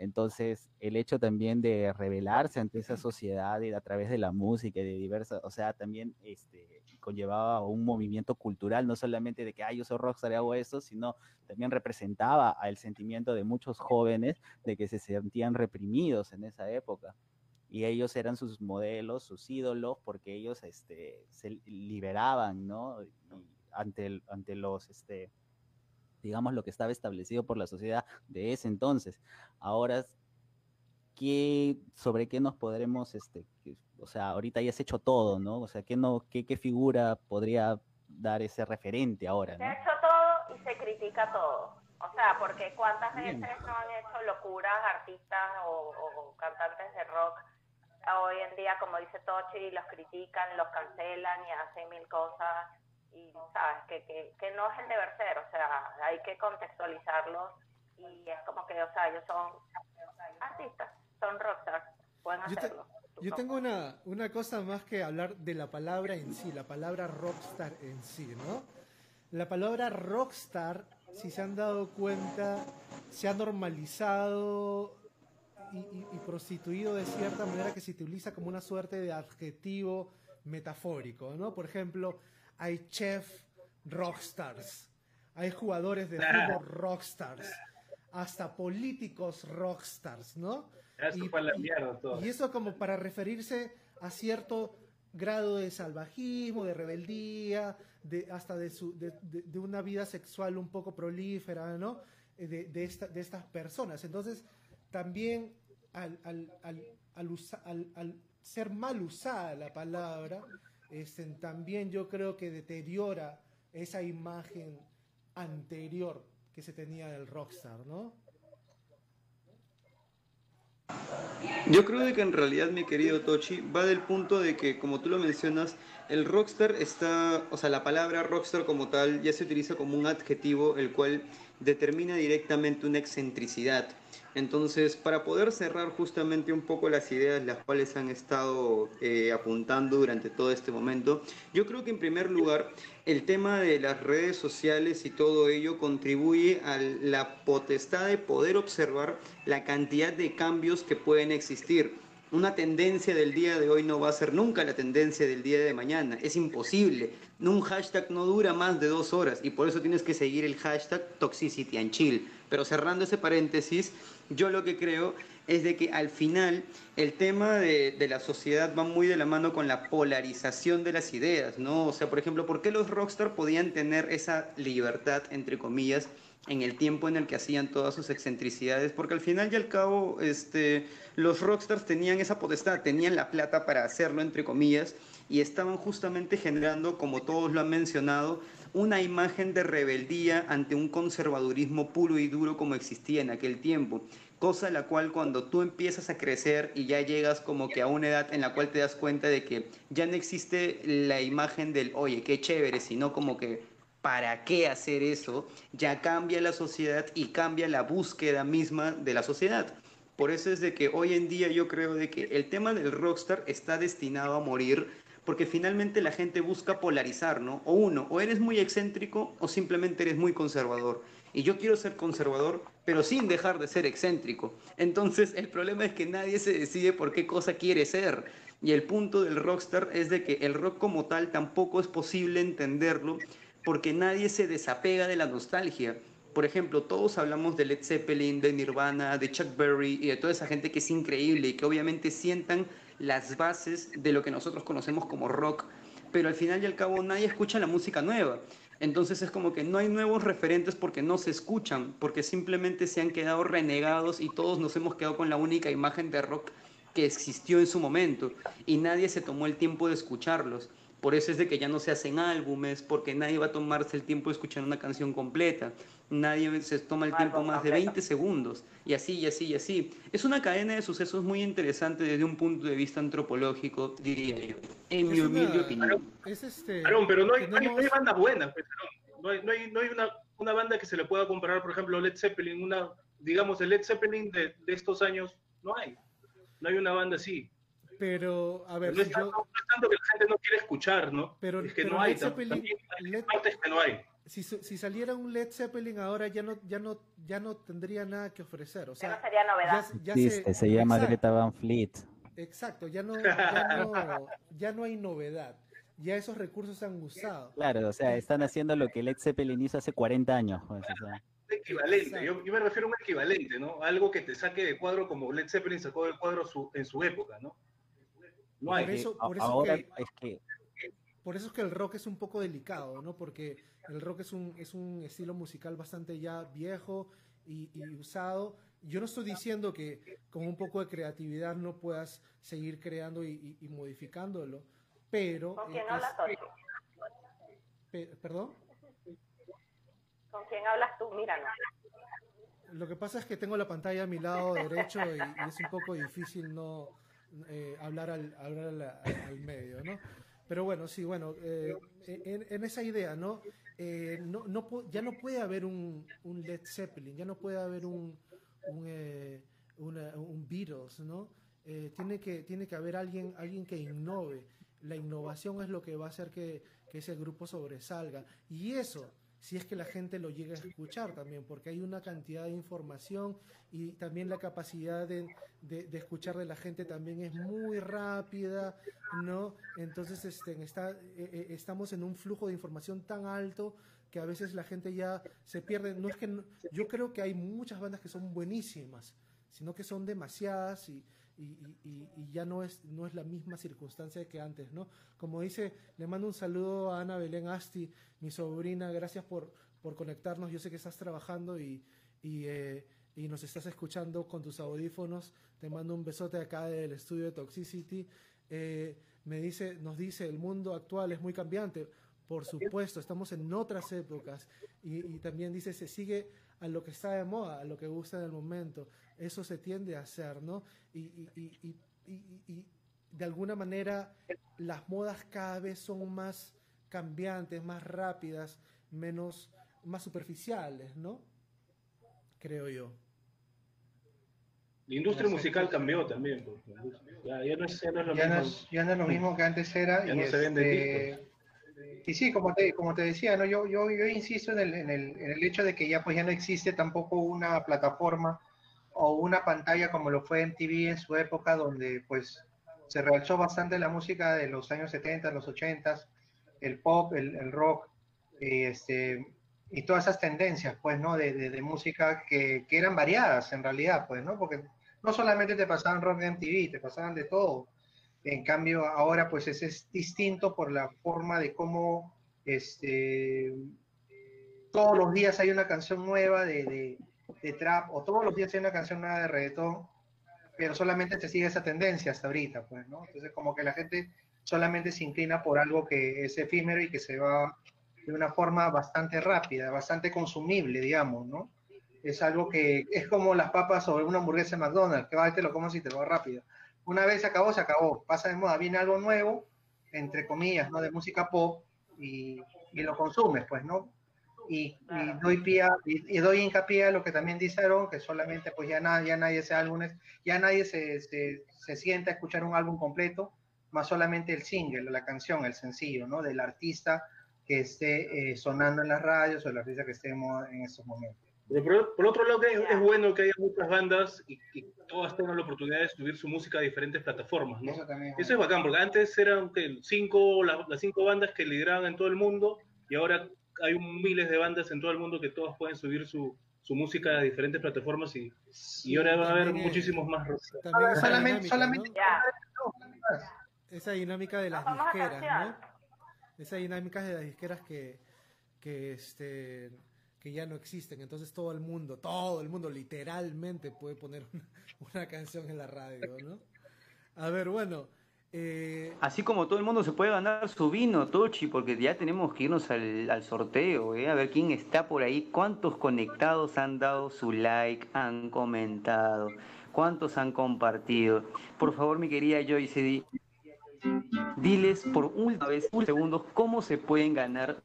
Entonces, el hecho también de rebelarse ante esa sociedad y a través de la música y de diversas, o sea, también este, conllevaba un movimiento cultural, no solamente de que, ay, yo soy rockstar y hago eso, sino también representaba el sentimiento de muchos jóvenes de que se sentían reprimidos en esa época. Y ellos eran sus modelos, sus ídolos, porque ellos este, se liberaban, ¿no? ante, ante los, este, digamos, lo que estaba establecido por la sociedad de ese entonces. Ahora, ¿qué, sobre qué nos podremos, este, o sea, ahorita ya has hecho todo, ¿no? O sea, ¿qué, no, qué, qué figura podría dar ese referente ahora? Se ha hecho todo y se critica todo. O sea, porque cuántas veces no han hecho locuras artistas o, o, cantantes de rock hoy en día, como dice Tochi, los critican, los cancelan y hacen mil cosas y sabes que, que, que no es el deber ser, o sea, hay que contextualizarlos y es como que, o sea, ellos son artistas, son rockstars, pueden hacerlo. Yo, tengo una, una cosa más que hablar de la palabra en sí, la palabra rockstar en sí, ¿no? La palabra rockstar, si se han dado cuenta, se ha normalizado y, y, y, prostituido de cierta manera que se utiliza como una suerte de adjetivo metafórico, ¿no? Por ejemplo, hay chef rockstars, hay jugadores de fútbol rockstars, hasta políticos rockstars, ¿no? y, y, eso como para referirse a cierto grado de salvajismo, de rebeldía, de, hasta de, su, de, de, una vida sexual un poco prolífera, ¿no? Eh, de, de, esta, de estas personas. Entonces, también al, al, al, al, al ser mal usada la palabra, este, también yo creo que deteriora esa imagen anterior que se tenía del rockstar, ¿no? Yo creo de que en realidad, mi querido Tochi, va del punto de que, como tú lo mencionas, el rockstar está, o sea, la palabra rockstar como tal ya se utiliza como un adjetivo el cual determina directamente una excentricidad. Entonces, para poder cerrar justamente un poco las ideas las cuales han estado eh, apuntando durante todo este momento, yo creo que en primer lugar el tema de las redes sociales y todo ello contribuye a la potestad de poder observar la cantidad de cambios que pueden existir una tendencia del día de hoy no va a ser nunca la tendencia del día de mañana. Es imposible. Un hashtag no dura más de dos horas y por eso tienes que seguir el hashtag Toxicity and Chill. Pero cerrando ese paréntesis, yo lo que creo es de que al final el tema de, la sociedad va muy de la mano con la polarización de las ideas, ¿no? O sea, por ejemplo, ¿por qué los rockstar podían tener esa libertad, entre comillas, en el tiempo en el que hacían todas sus excentricidades, porque al final y al cabo este, los rockstars tenían esa potestad, tenían la plata para hacerlo, entre comillas, y estaban justamente generando, como todos lo han mencionado, una imagen de rebeldía ante un conservadurismo puro y duro como existía en aquel tiempo. Cosa la cual cuando tú empiezas a crecer y ya llegas como que a una edad en la cual te das cuenta de que ya no existe la imagen del, oye, qué chévere, sino como que para qué hacer eso, ya cambia la sociedad y cambia la búsqueda misma de la sociedad. Por eso es de que hoy en día yo creo de que el tema del rockstar está destinado a morir porque finalmente la gente busca polarizar, ¿no? O uno, o eres muy excéntrico o simplemente eres muy conservador. Y yo quiero ser conservador, pero sin dejar de ser excéntrico. Entonces el problema es que nadie se decide por qué cosa quiere ser. Y el punto del rockstar es de que el rock como tal tampoco es posible entenderlo porque nadie se desapega de la nostalgia. Por ejemplo, todos hablamos de Led Zeppelin, de Nirvana, de Chuck Berry y de toda esa gente que es increíble y que obviamente sientan las bases de lo que nosotros conocemos como rock, pero al final y al cabo nadie escucha la música nueva. Entonces es como que no hay nuevos referentes porque no se escuchan, porque simplemente se han quedado renegados y todos nos hemos quedado con la única imagen de rock que existió en su momento y nadie se tomó el tiempo de escucharlos. Por eso es de que ya no se hacen álbumes, porque nadie va a tomarse el tiempo de escuchar una canción completa. Nadie se toma el tiempo más de 20 segundos. Y así, y así, y así. Es una cadena de sucesos muy interesante desde un punto de vista antropológico, diría yo. En mi Es humilde una- opinión. Es este. Pero no hay, no hay- tenemos- no hay bandas buenas, pues. No hay, no hay, no hay una, una banda que se le pueda comparar, por ejemplo, Led Zeppelin, una, digamos, el Led Zeppelin de, de estos años, no hay. No hay una banda así. Pero, a ver, No es, si tanto, yo, no es tanto que la gente no quiere escuchar, ¿no? Pero- es que pero no hay. Led tam- Zeppelin- También hay Led- partes que no hay. Si, saliera un Led Zeppelin ahora ya no, ya no, ya no tendría nada que ofrecer. O Ya no sea, sería novedad. ya, ya Existe, se llama Greta Van Fleet. Exacto, ya no, ya no, <laughs> ya no hay novedad. Ya esos recursos se han usado. Claro, o sea, están haciendo lo que Led Zeppelin hizo hace 40 años. pues, o sea. equivalente. Yo, yo me refiero a un equivalente, ¿no? Algo que te saque de cuadro como Led Zeppelin sacó del cuadro su- en su época, ¿no? No hay. Por eso, por eso ahora que, es que por eso es que el rock es un poco delicado, ¿no? Porque el rock es un, es un estilo musical bastante ya viejo y, y usado. Yo no estoy diciendo que con un poco de creatividad no puedas seguir creando y, y- y modificándolo, pero... ¿Con quién hablas, pe- ¿Perdón? ¿Con quién hablas tú? Míranos. Lo que pasa es que tengo la pantalla a mi lado derecho y, y es un poco difícil no eh, hablar, al, hablar al, al medio, ¿no? Pero bueno, sí, bueno, eh, en, en esa idea, ¿no? Eh, no, no ya no puede haber un, un Led Zeppelin, ya no puede haber un, un, eh, una- un Beatles, ¿no? Eh, tiene, que, tiene que haber alguien, alguien que innove. La innovación es lo que va a hacer que, que ese grupo sobresalga. Y eso, si es que la gente lo llega a escuchar también, porque hay una cantidad de información y también la capacidad de, de- de escuchar de la gente también es muy rápida, ¿no? Entonces este, está, eh, eh, estamos en un flujo de información tan alto que a veces la gente ya se pierde. No es que no- yo creo que hay muchas bandas que son buenísimas, sino que son demasiadas y, y, y- y- ya no es, no es la misma circunstancia que antes, ¿no? Como dice, le mando un saludo a Ana Belén Asti, mi sobrina, gracias por, por conectarnos, yo sé que estás trabajando y, y, eh, y nos estás escuchando con tus audífonos, te mando un besote acá del estudio de Toxicity, Eh, me dice, nos dice, el mundo actual es muy cambiante, por supuesto, estamos en otras épocas y, y también dice, se sigue a lo que está de moda, a lo que gusta en el momento. Eso se tiende a hacer, ¿no? Y, y- y- y- y- y de alguna manera las modas cada vez son más cambiantes, más rápidas, menos, más superficiales, ¿no? Creo yo. La industria musical cambió también. Ya, ya no es, ya no es lo ya no, mismo. es, ya no es lo mismo que antes era. Ya y, no se venden este, y sí, como te, como te decía, ¿no? yo, yo, yo insisto en el, en, el, en el hecho de que ya, pues, ya no existe tampoco una plataforma o una pantalla como lo fue en TV en su época, donde pues se realzó bastante la música de los años 70, los 80, el pop, el, rock, y, este, y todas esas tendencias, pues, ¿no? De, de, música que, que eran variadas en realidad, pues, ¿no? Porque no solamente te pasaban rock de MTV, te pasaban de todo. En cambio, ahora pues es, es distinto por la forma de cómo este, todos los días hay una canción nueva de, de trap o todos los días hay una canción nueva de reggaetón, pero solamente se sigue esa tendencia hasta ahorita, pues, ¿no? Entonces como que la gente solamente se inclina por algo que es efímero y que se va de una forma bastante rápida, bastante consumible, digamos, ¿no? Es algo que es como las papas sobre una hamburguesa de McDonald's, que va y te lo comes y te lo va rápido. Una vez se acabó, se acabó. Pasa de moda, viene algo nuevo, entre comillas, ¿no? De música pop y, y lo consumes, pues, ¿no? Y, y doy pie a- y, y doy hincapié a lo que también dice Aaron, que solamente pues ya, na- ya nadie se álbumes, ya nadie se, se, se sienta a escuchar un álbum completo, más solamente el single, la canción, el sencillo, ¿no? Del artista que esté eh, sonando en las radios o el artista que moda en estos momentos. Pero por, por otro lado, es, es bueno que haya muchas bandas y, y todas tengan la oportunidad de subir su música a diferentes plataformas, ¿no? Eso también. Eso es bacán, porque antes eran ¿qué? cinco, la- las cinco bandas que lideraban en todo el mundo y ahora hay miles de bandas en todo el mundo que todas pueden subir su, su música a diferentes plataformas y, y ahora va a haber muchísimos más. También esa Solamente, dinámica, solamente ¿no? Esa dinámica de las disqueras. ¿no? Esa dinámica de las disqueras que, que, este, que ya no existen. Entonces todo el mundo, todo el mundo literalmente puede poner una, <laughs> una canción en la radio, ¿no? A ver, bueno, Eh, Así como todo el mundo se puede ganar su vino, Tochi, porque ya tenemos que irnos al, al sorteo, ¿eh? a ver quién está por ahí, cuántos conectados han dado su like, han comentado, cuántos han compartido. Por favor, mi querida Joyce, di- diles por última vez, un segundos, cómo se pueden ganar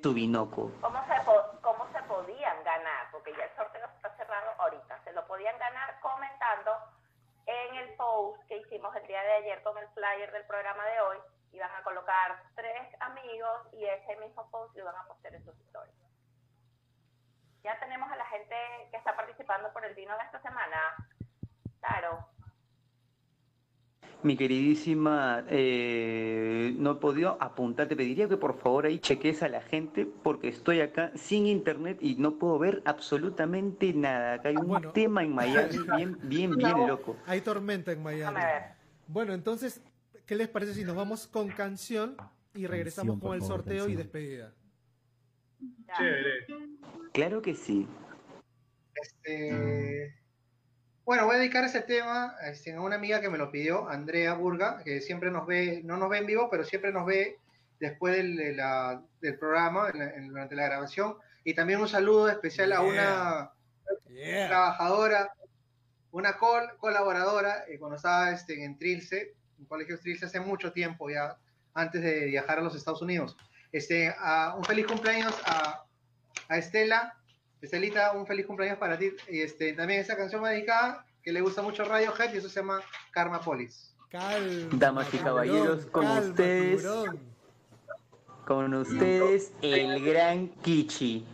su vinoco. ¿Cómo se, po- ¿Cómo se podían ganar? Porque ya el sorteo está cerrado ahorita. Se lo podían ganar comentando en el post que hicimos el día de ayer con el flyer del programa de hoy. Iban a colocar tres amigos y ese mismo post lo iban a postear en sus historias. Ya tenemos a la gente que está participando por el vino de esta semana. Claro. Mi queridísima, eh, no he podido apuntar, te pediría que por favor ahí cheques a la gente porque estoy acá sin internet y no puedo ver absolutamente nada. Acá hay un Bueno. tema en Miami <laughs> bien, bien, bien loco. hay tormenta en Miami. Bueno, entonces, ¿qué les parece si nos vamos con canción y regresamos Canción, con el favor, sorteo y despedida? Chévere. Claro que sí. Este, bueno, voy a dedicar ese tema este, a una amiga que me lo pidió, Andrea Burga, que siempre nos ve, no nos ve en vivo, pero siempre nos ve después del, de la- del programa, en la- en- durante la grabación. Y también un saludo especial a una Yeah. trabajadora, una col- colaboradora, eh, cuando estaba este, en Trilce, en Colegio Trilce hace mucho tiempo ya, antes de viajar a los Estados Unidos. Este, a- un feliz cumpleaños a, a Estela. Estelita, un feliz cumpleaños para ti. Y este, también esa canción me dedicada, que le gusta mucho Radiohead, y eso se llama Karma Polis. Calma, Damas y caballeros, con calma, ustedes. tiburón. Con ustedes, el gran Kichi.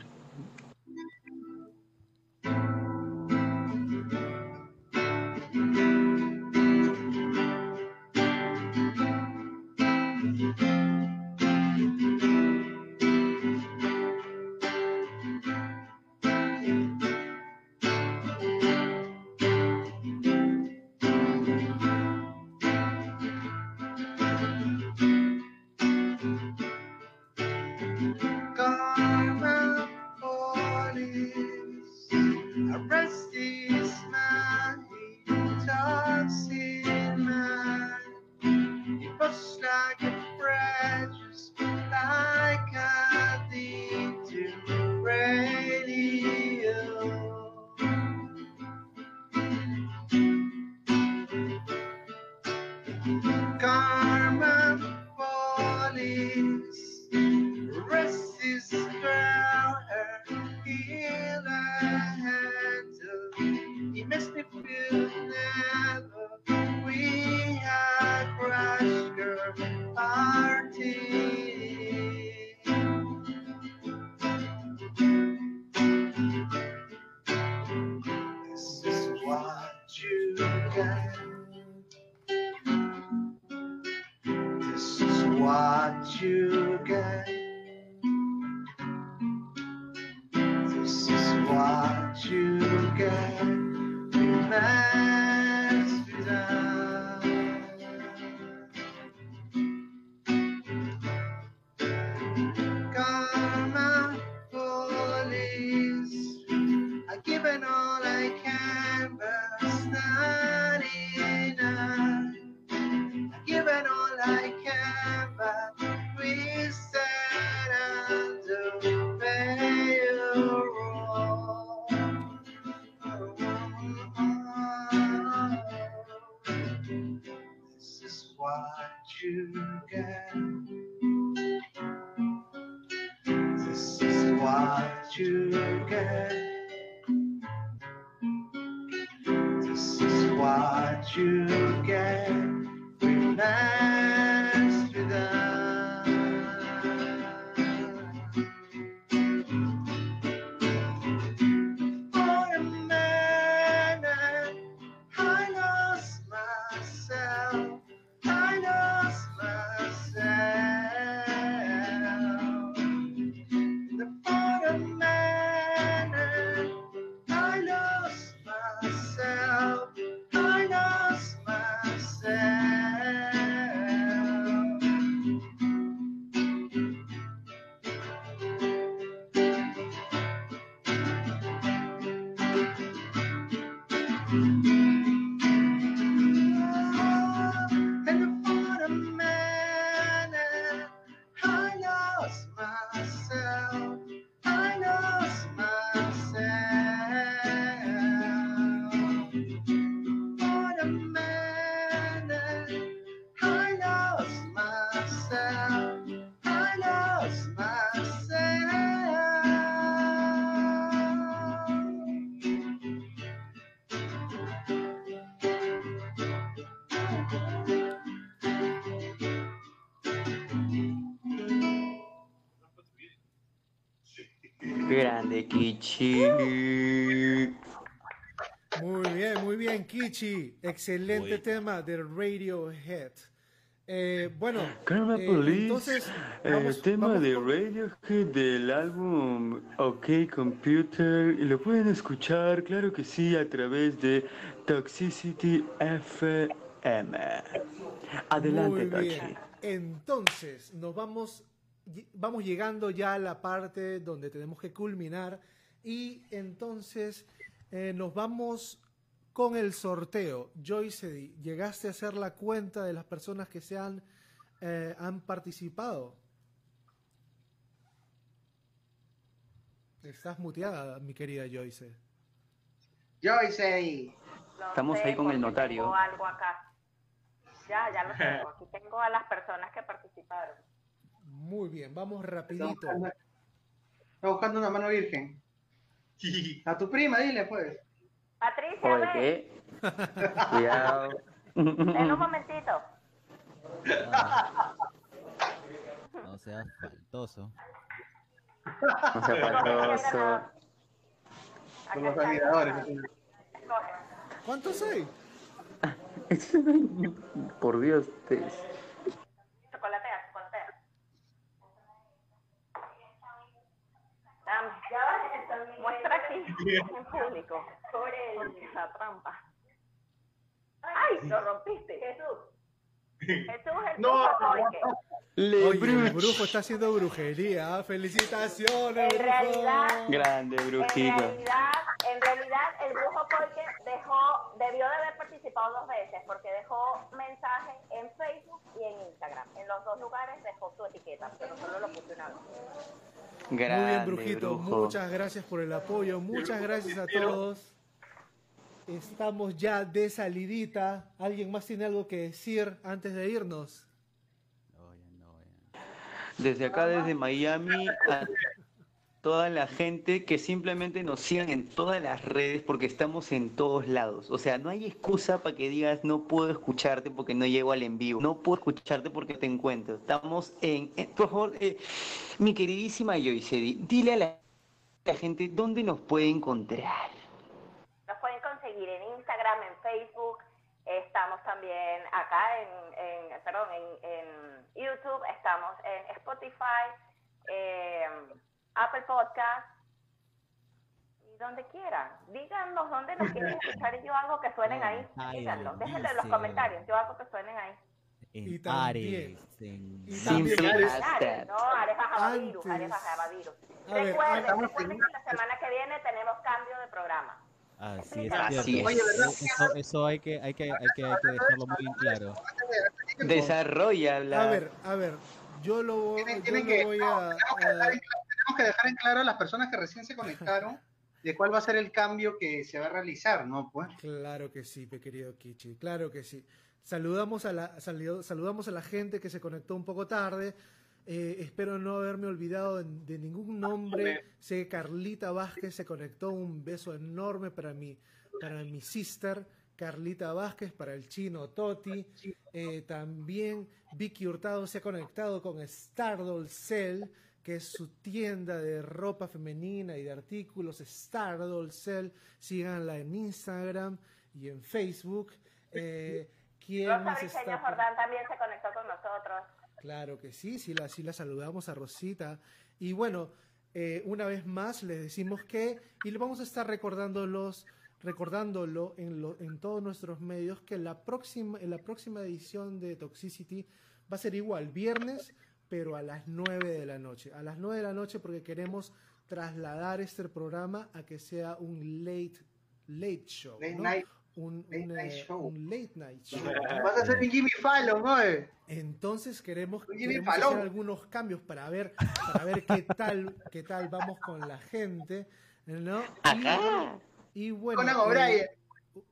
Kichi. Muy bien, muy bien, Kichi. Excelente Muy. tema de Radiohead. Eh, bueno, Karma eh, Police, entonces, el vamos- tema vamos de Radiohead del álbum OK Computer, y lo pueden escuchar, claro que sí, a través de Toxicity FM. Adelante, bien. Entonces, nos vamos, vamos llegando ya a la parte donde tenemos que culminar y entonces eh, nos vamos con el sorteo. Joyce, ¿llegaste a hacer la cuenta de las personas que se han, eh, han participado? Estás muteada, mi querida Joyce. Joyce. Estamos sé ahí con el notario. Tengo algo acá. Ya, ya lo tengo. Aquí tengo a las personas que participaron. Muy bien, vamos Está rapidito. buscando, está buscando una mano virgen. A tu prima, dile pues. Patricia, ven, ¿qué? <laughs> Cuidado. ven un momentito. Ah. No seas faltoso. No sea faltoso. Con los admiradores. ¿Cuántos hay? <laughs> Por Dios, te... Chocolatea, chocolatea. Dame. Muestra aquí en público. Porque la trampa. ¡Ay! Lo rompiste. Jesús. Jesús, el No, brujo no, Coike. Le Oye, el brujo está haciendo brujería. ¡Felicitaciones, En brujo! realidad- Grande, En brujito. realidad, en realidad, el brujo Coike dejó, debió de haber participado dos veces porque dejó mensajes en Facebook y en Instagram. En los dos lugares dejó su etiqueta, pero solo lo puse una vez. Muy bien, brujito. brujo. Muchas gracias por el apoyo. Muchas gracias a todos. Estamos ya de salidita. ¿Alguien más tiene algo que decir antes de irnos? Desde acá, desde Miami, a toda la gente que simplemente nos sigan en todas las redes porque estamos en todos lados. O sea, no hay excusa para que digas no puedo escucharte porque no llego al en vivo. No puedo escucharte porque te encuentro. Estamos en... por favor, eh, mi queridísima Joyce, di- dile a la, la gente dónde nos puede encontrar. Nos pueden conseguir en Instagram, en Facebook. Estamos también acá en, en perdón, en, en YouTube. Estamos en Spotify, em, Apple Podcast. Y donde quieran. Díganos dónde nos quieren escuchar y yo hago que suenen ahí. Díganlo. Déjenlo en los comentarios. Yo hago que suenen ahí. Y En también- Ares, en y también- Ares, that. no, Ares baja virus, Antes- Ares baja virus. A ver, Recuerden, recuerden que la semana que viene tenemos cambio de programa. Así es, Así es. Eso, eso hay que, hay que, hay que, hay que dejarlo muy claro. Desarrolla la... A ver, a ver. Yo lo, yo lo voy a... a- tenemos que dejar en claro a las personas que recién se conectaron <laughs> de cuál va a ser el cambio que se va a realizar, ¿no? Pues. Claro que sí, mi querido Kichi, claro que sí. Saludamos a la, salu- saludamos a la gente que se conectó un poco tarde. Eh, espero no haberme olvidado de, de ningún nombre. Sé que Carlita Vázquez se conectó. Un beso enorme para mi, para mi sister Carlita Vázquez, para el chino Toti. Eh, también Vicky Hurtado se ha conectado con Stardoll Cell, que es su tienda de ropa femenina y de artículos. Stardoll Cell, síganla en Instagram y en Facebook. Eh, ¿Quién Rosa más Briceño está? por- Jordán también se conectó con nosotros. Claro que sí, sí la, sí la saludamos a Rosita. Y bueno, eh, una vez más les decimos que, y vamos a estar recordándolos, recordándolo en, lo- en todos nuestros medios, que la próxima, en la próxima edición de Toxicity va a ser igual, viernes, pero a las 9 de la noche. A las 9 de la noche porque queremos trasladar este programa a que sea un late, late show. Late ¿no? night. Un, late un, night eh, show. un late night show. Vas a ser un Jimmy Fallon, ¿no? Entonces queremos, queremos hacer algunos cambios para ver, para ver qué tal, qué tal vamos con la gente, ¿no? Y, y bueno, eh,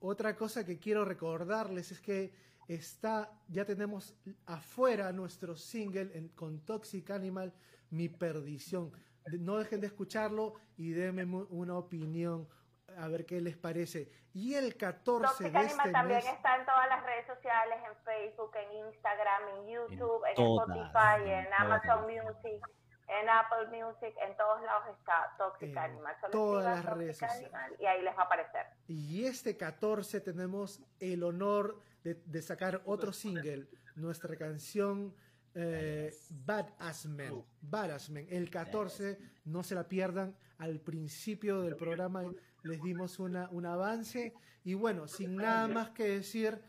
otra cosa que quiero recordarles es que está, ya tenemos afuera nuestro single en- con Toxic Animal, Mi Perdición. No dejen de escucharlo y denme una opinión a ver qué les parece. Y el 14 Toxic de Animal este también mes... está en todas las redes sociales, en Facebook, en Instagram, en YouTube, en, todas, Spotify, en en Amazon todas. Music. En Apple Music, en todos lados está Toxic En Animal. Solo todas las Toxic redes sociales. Animal y ahí les va a aparecer. Y este 14 tenemos el honor de, de sacar otro single, nuestra canción eh, Badass Man. Badass Man. El 14, no se la pierdan. Al principio del programa les dimos una, un avance. Y bueno, sin nada más que decir,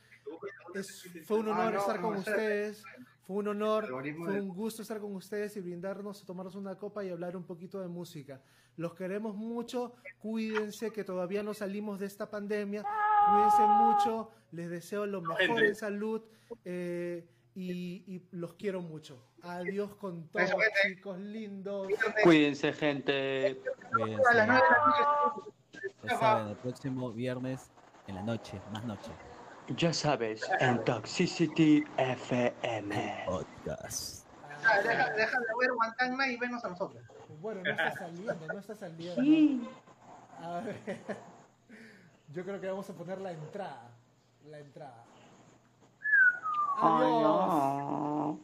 es- fue un Ah, honor no, estar con <laughs> ustedes. Fue un honor, fue un gusto estar con ustedes y brindarnos, tomarnos una copa y hablar un poquito de música. Los queremos mucho, cuídense que todavía no salimos de esta pandemia, cuídense mucho, les deseo lo mejor en salud eh, y, y los quiero mucho. Adiós con todos, chicos lindos. Cuídense, gente. Cuídense. Ya saben, el próximo viernes en la noche, más noche. Ya sabes, en Toxicity FM. Podcast. Ah, Deja, deja de ver Guantánamo y venos a nosotros. Bueno, no está saliendo, no está saliendo. A ver, <laughs> yo creo que vamos a poner la entrada. La entrada. Ay, Adiós. no.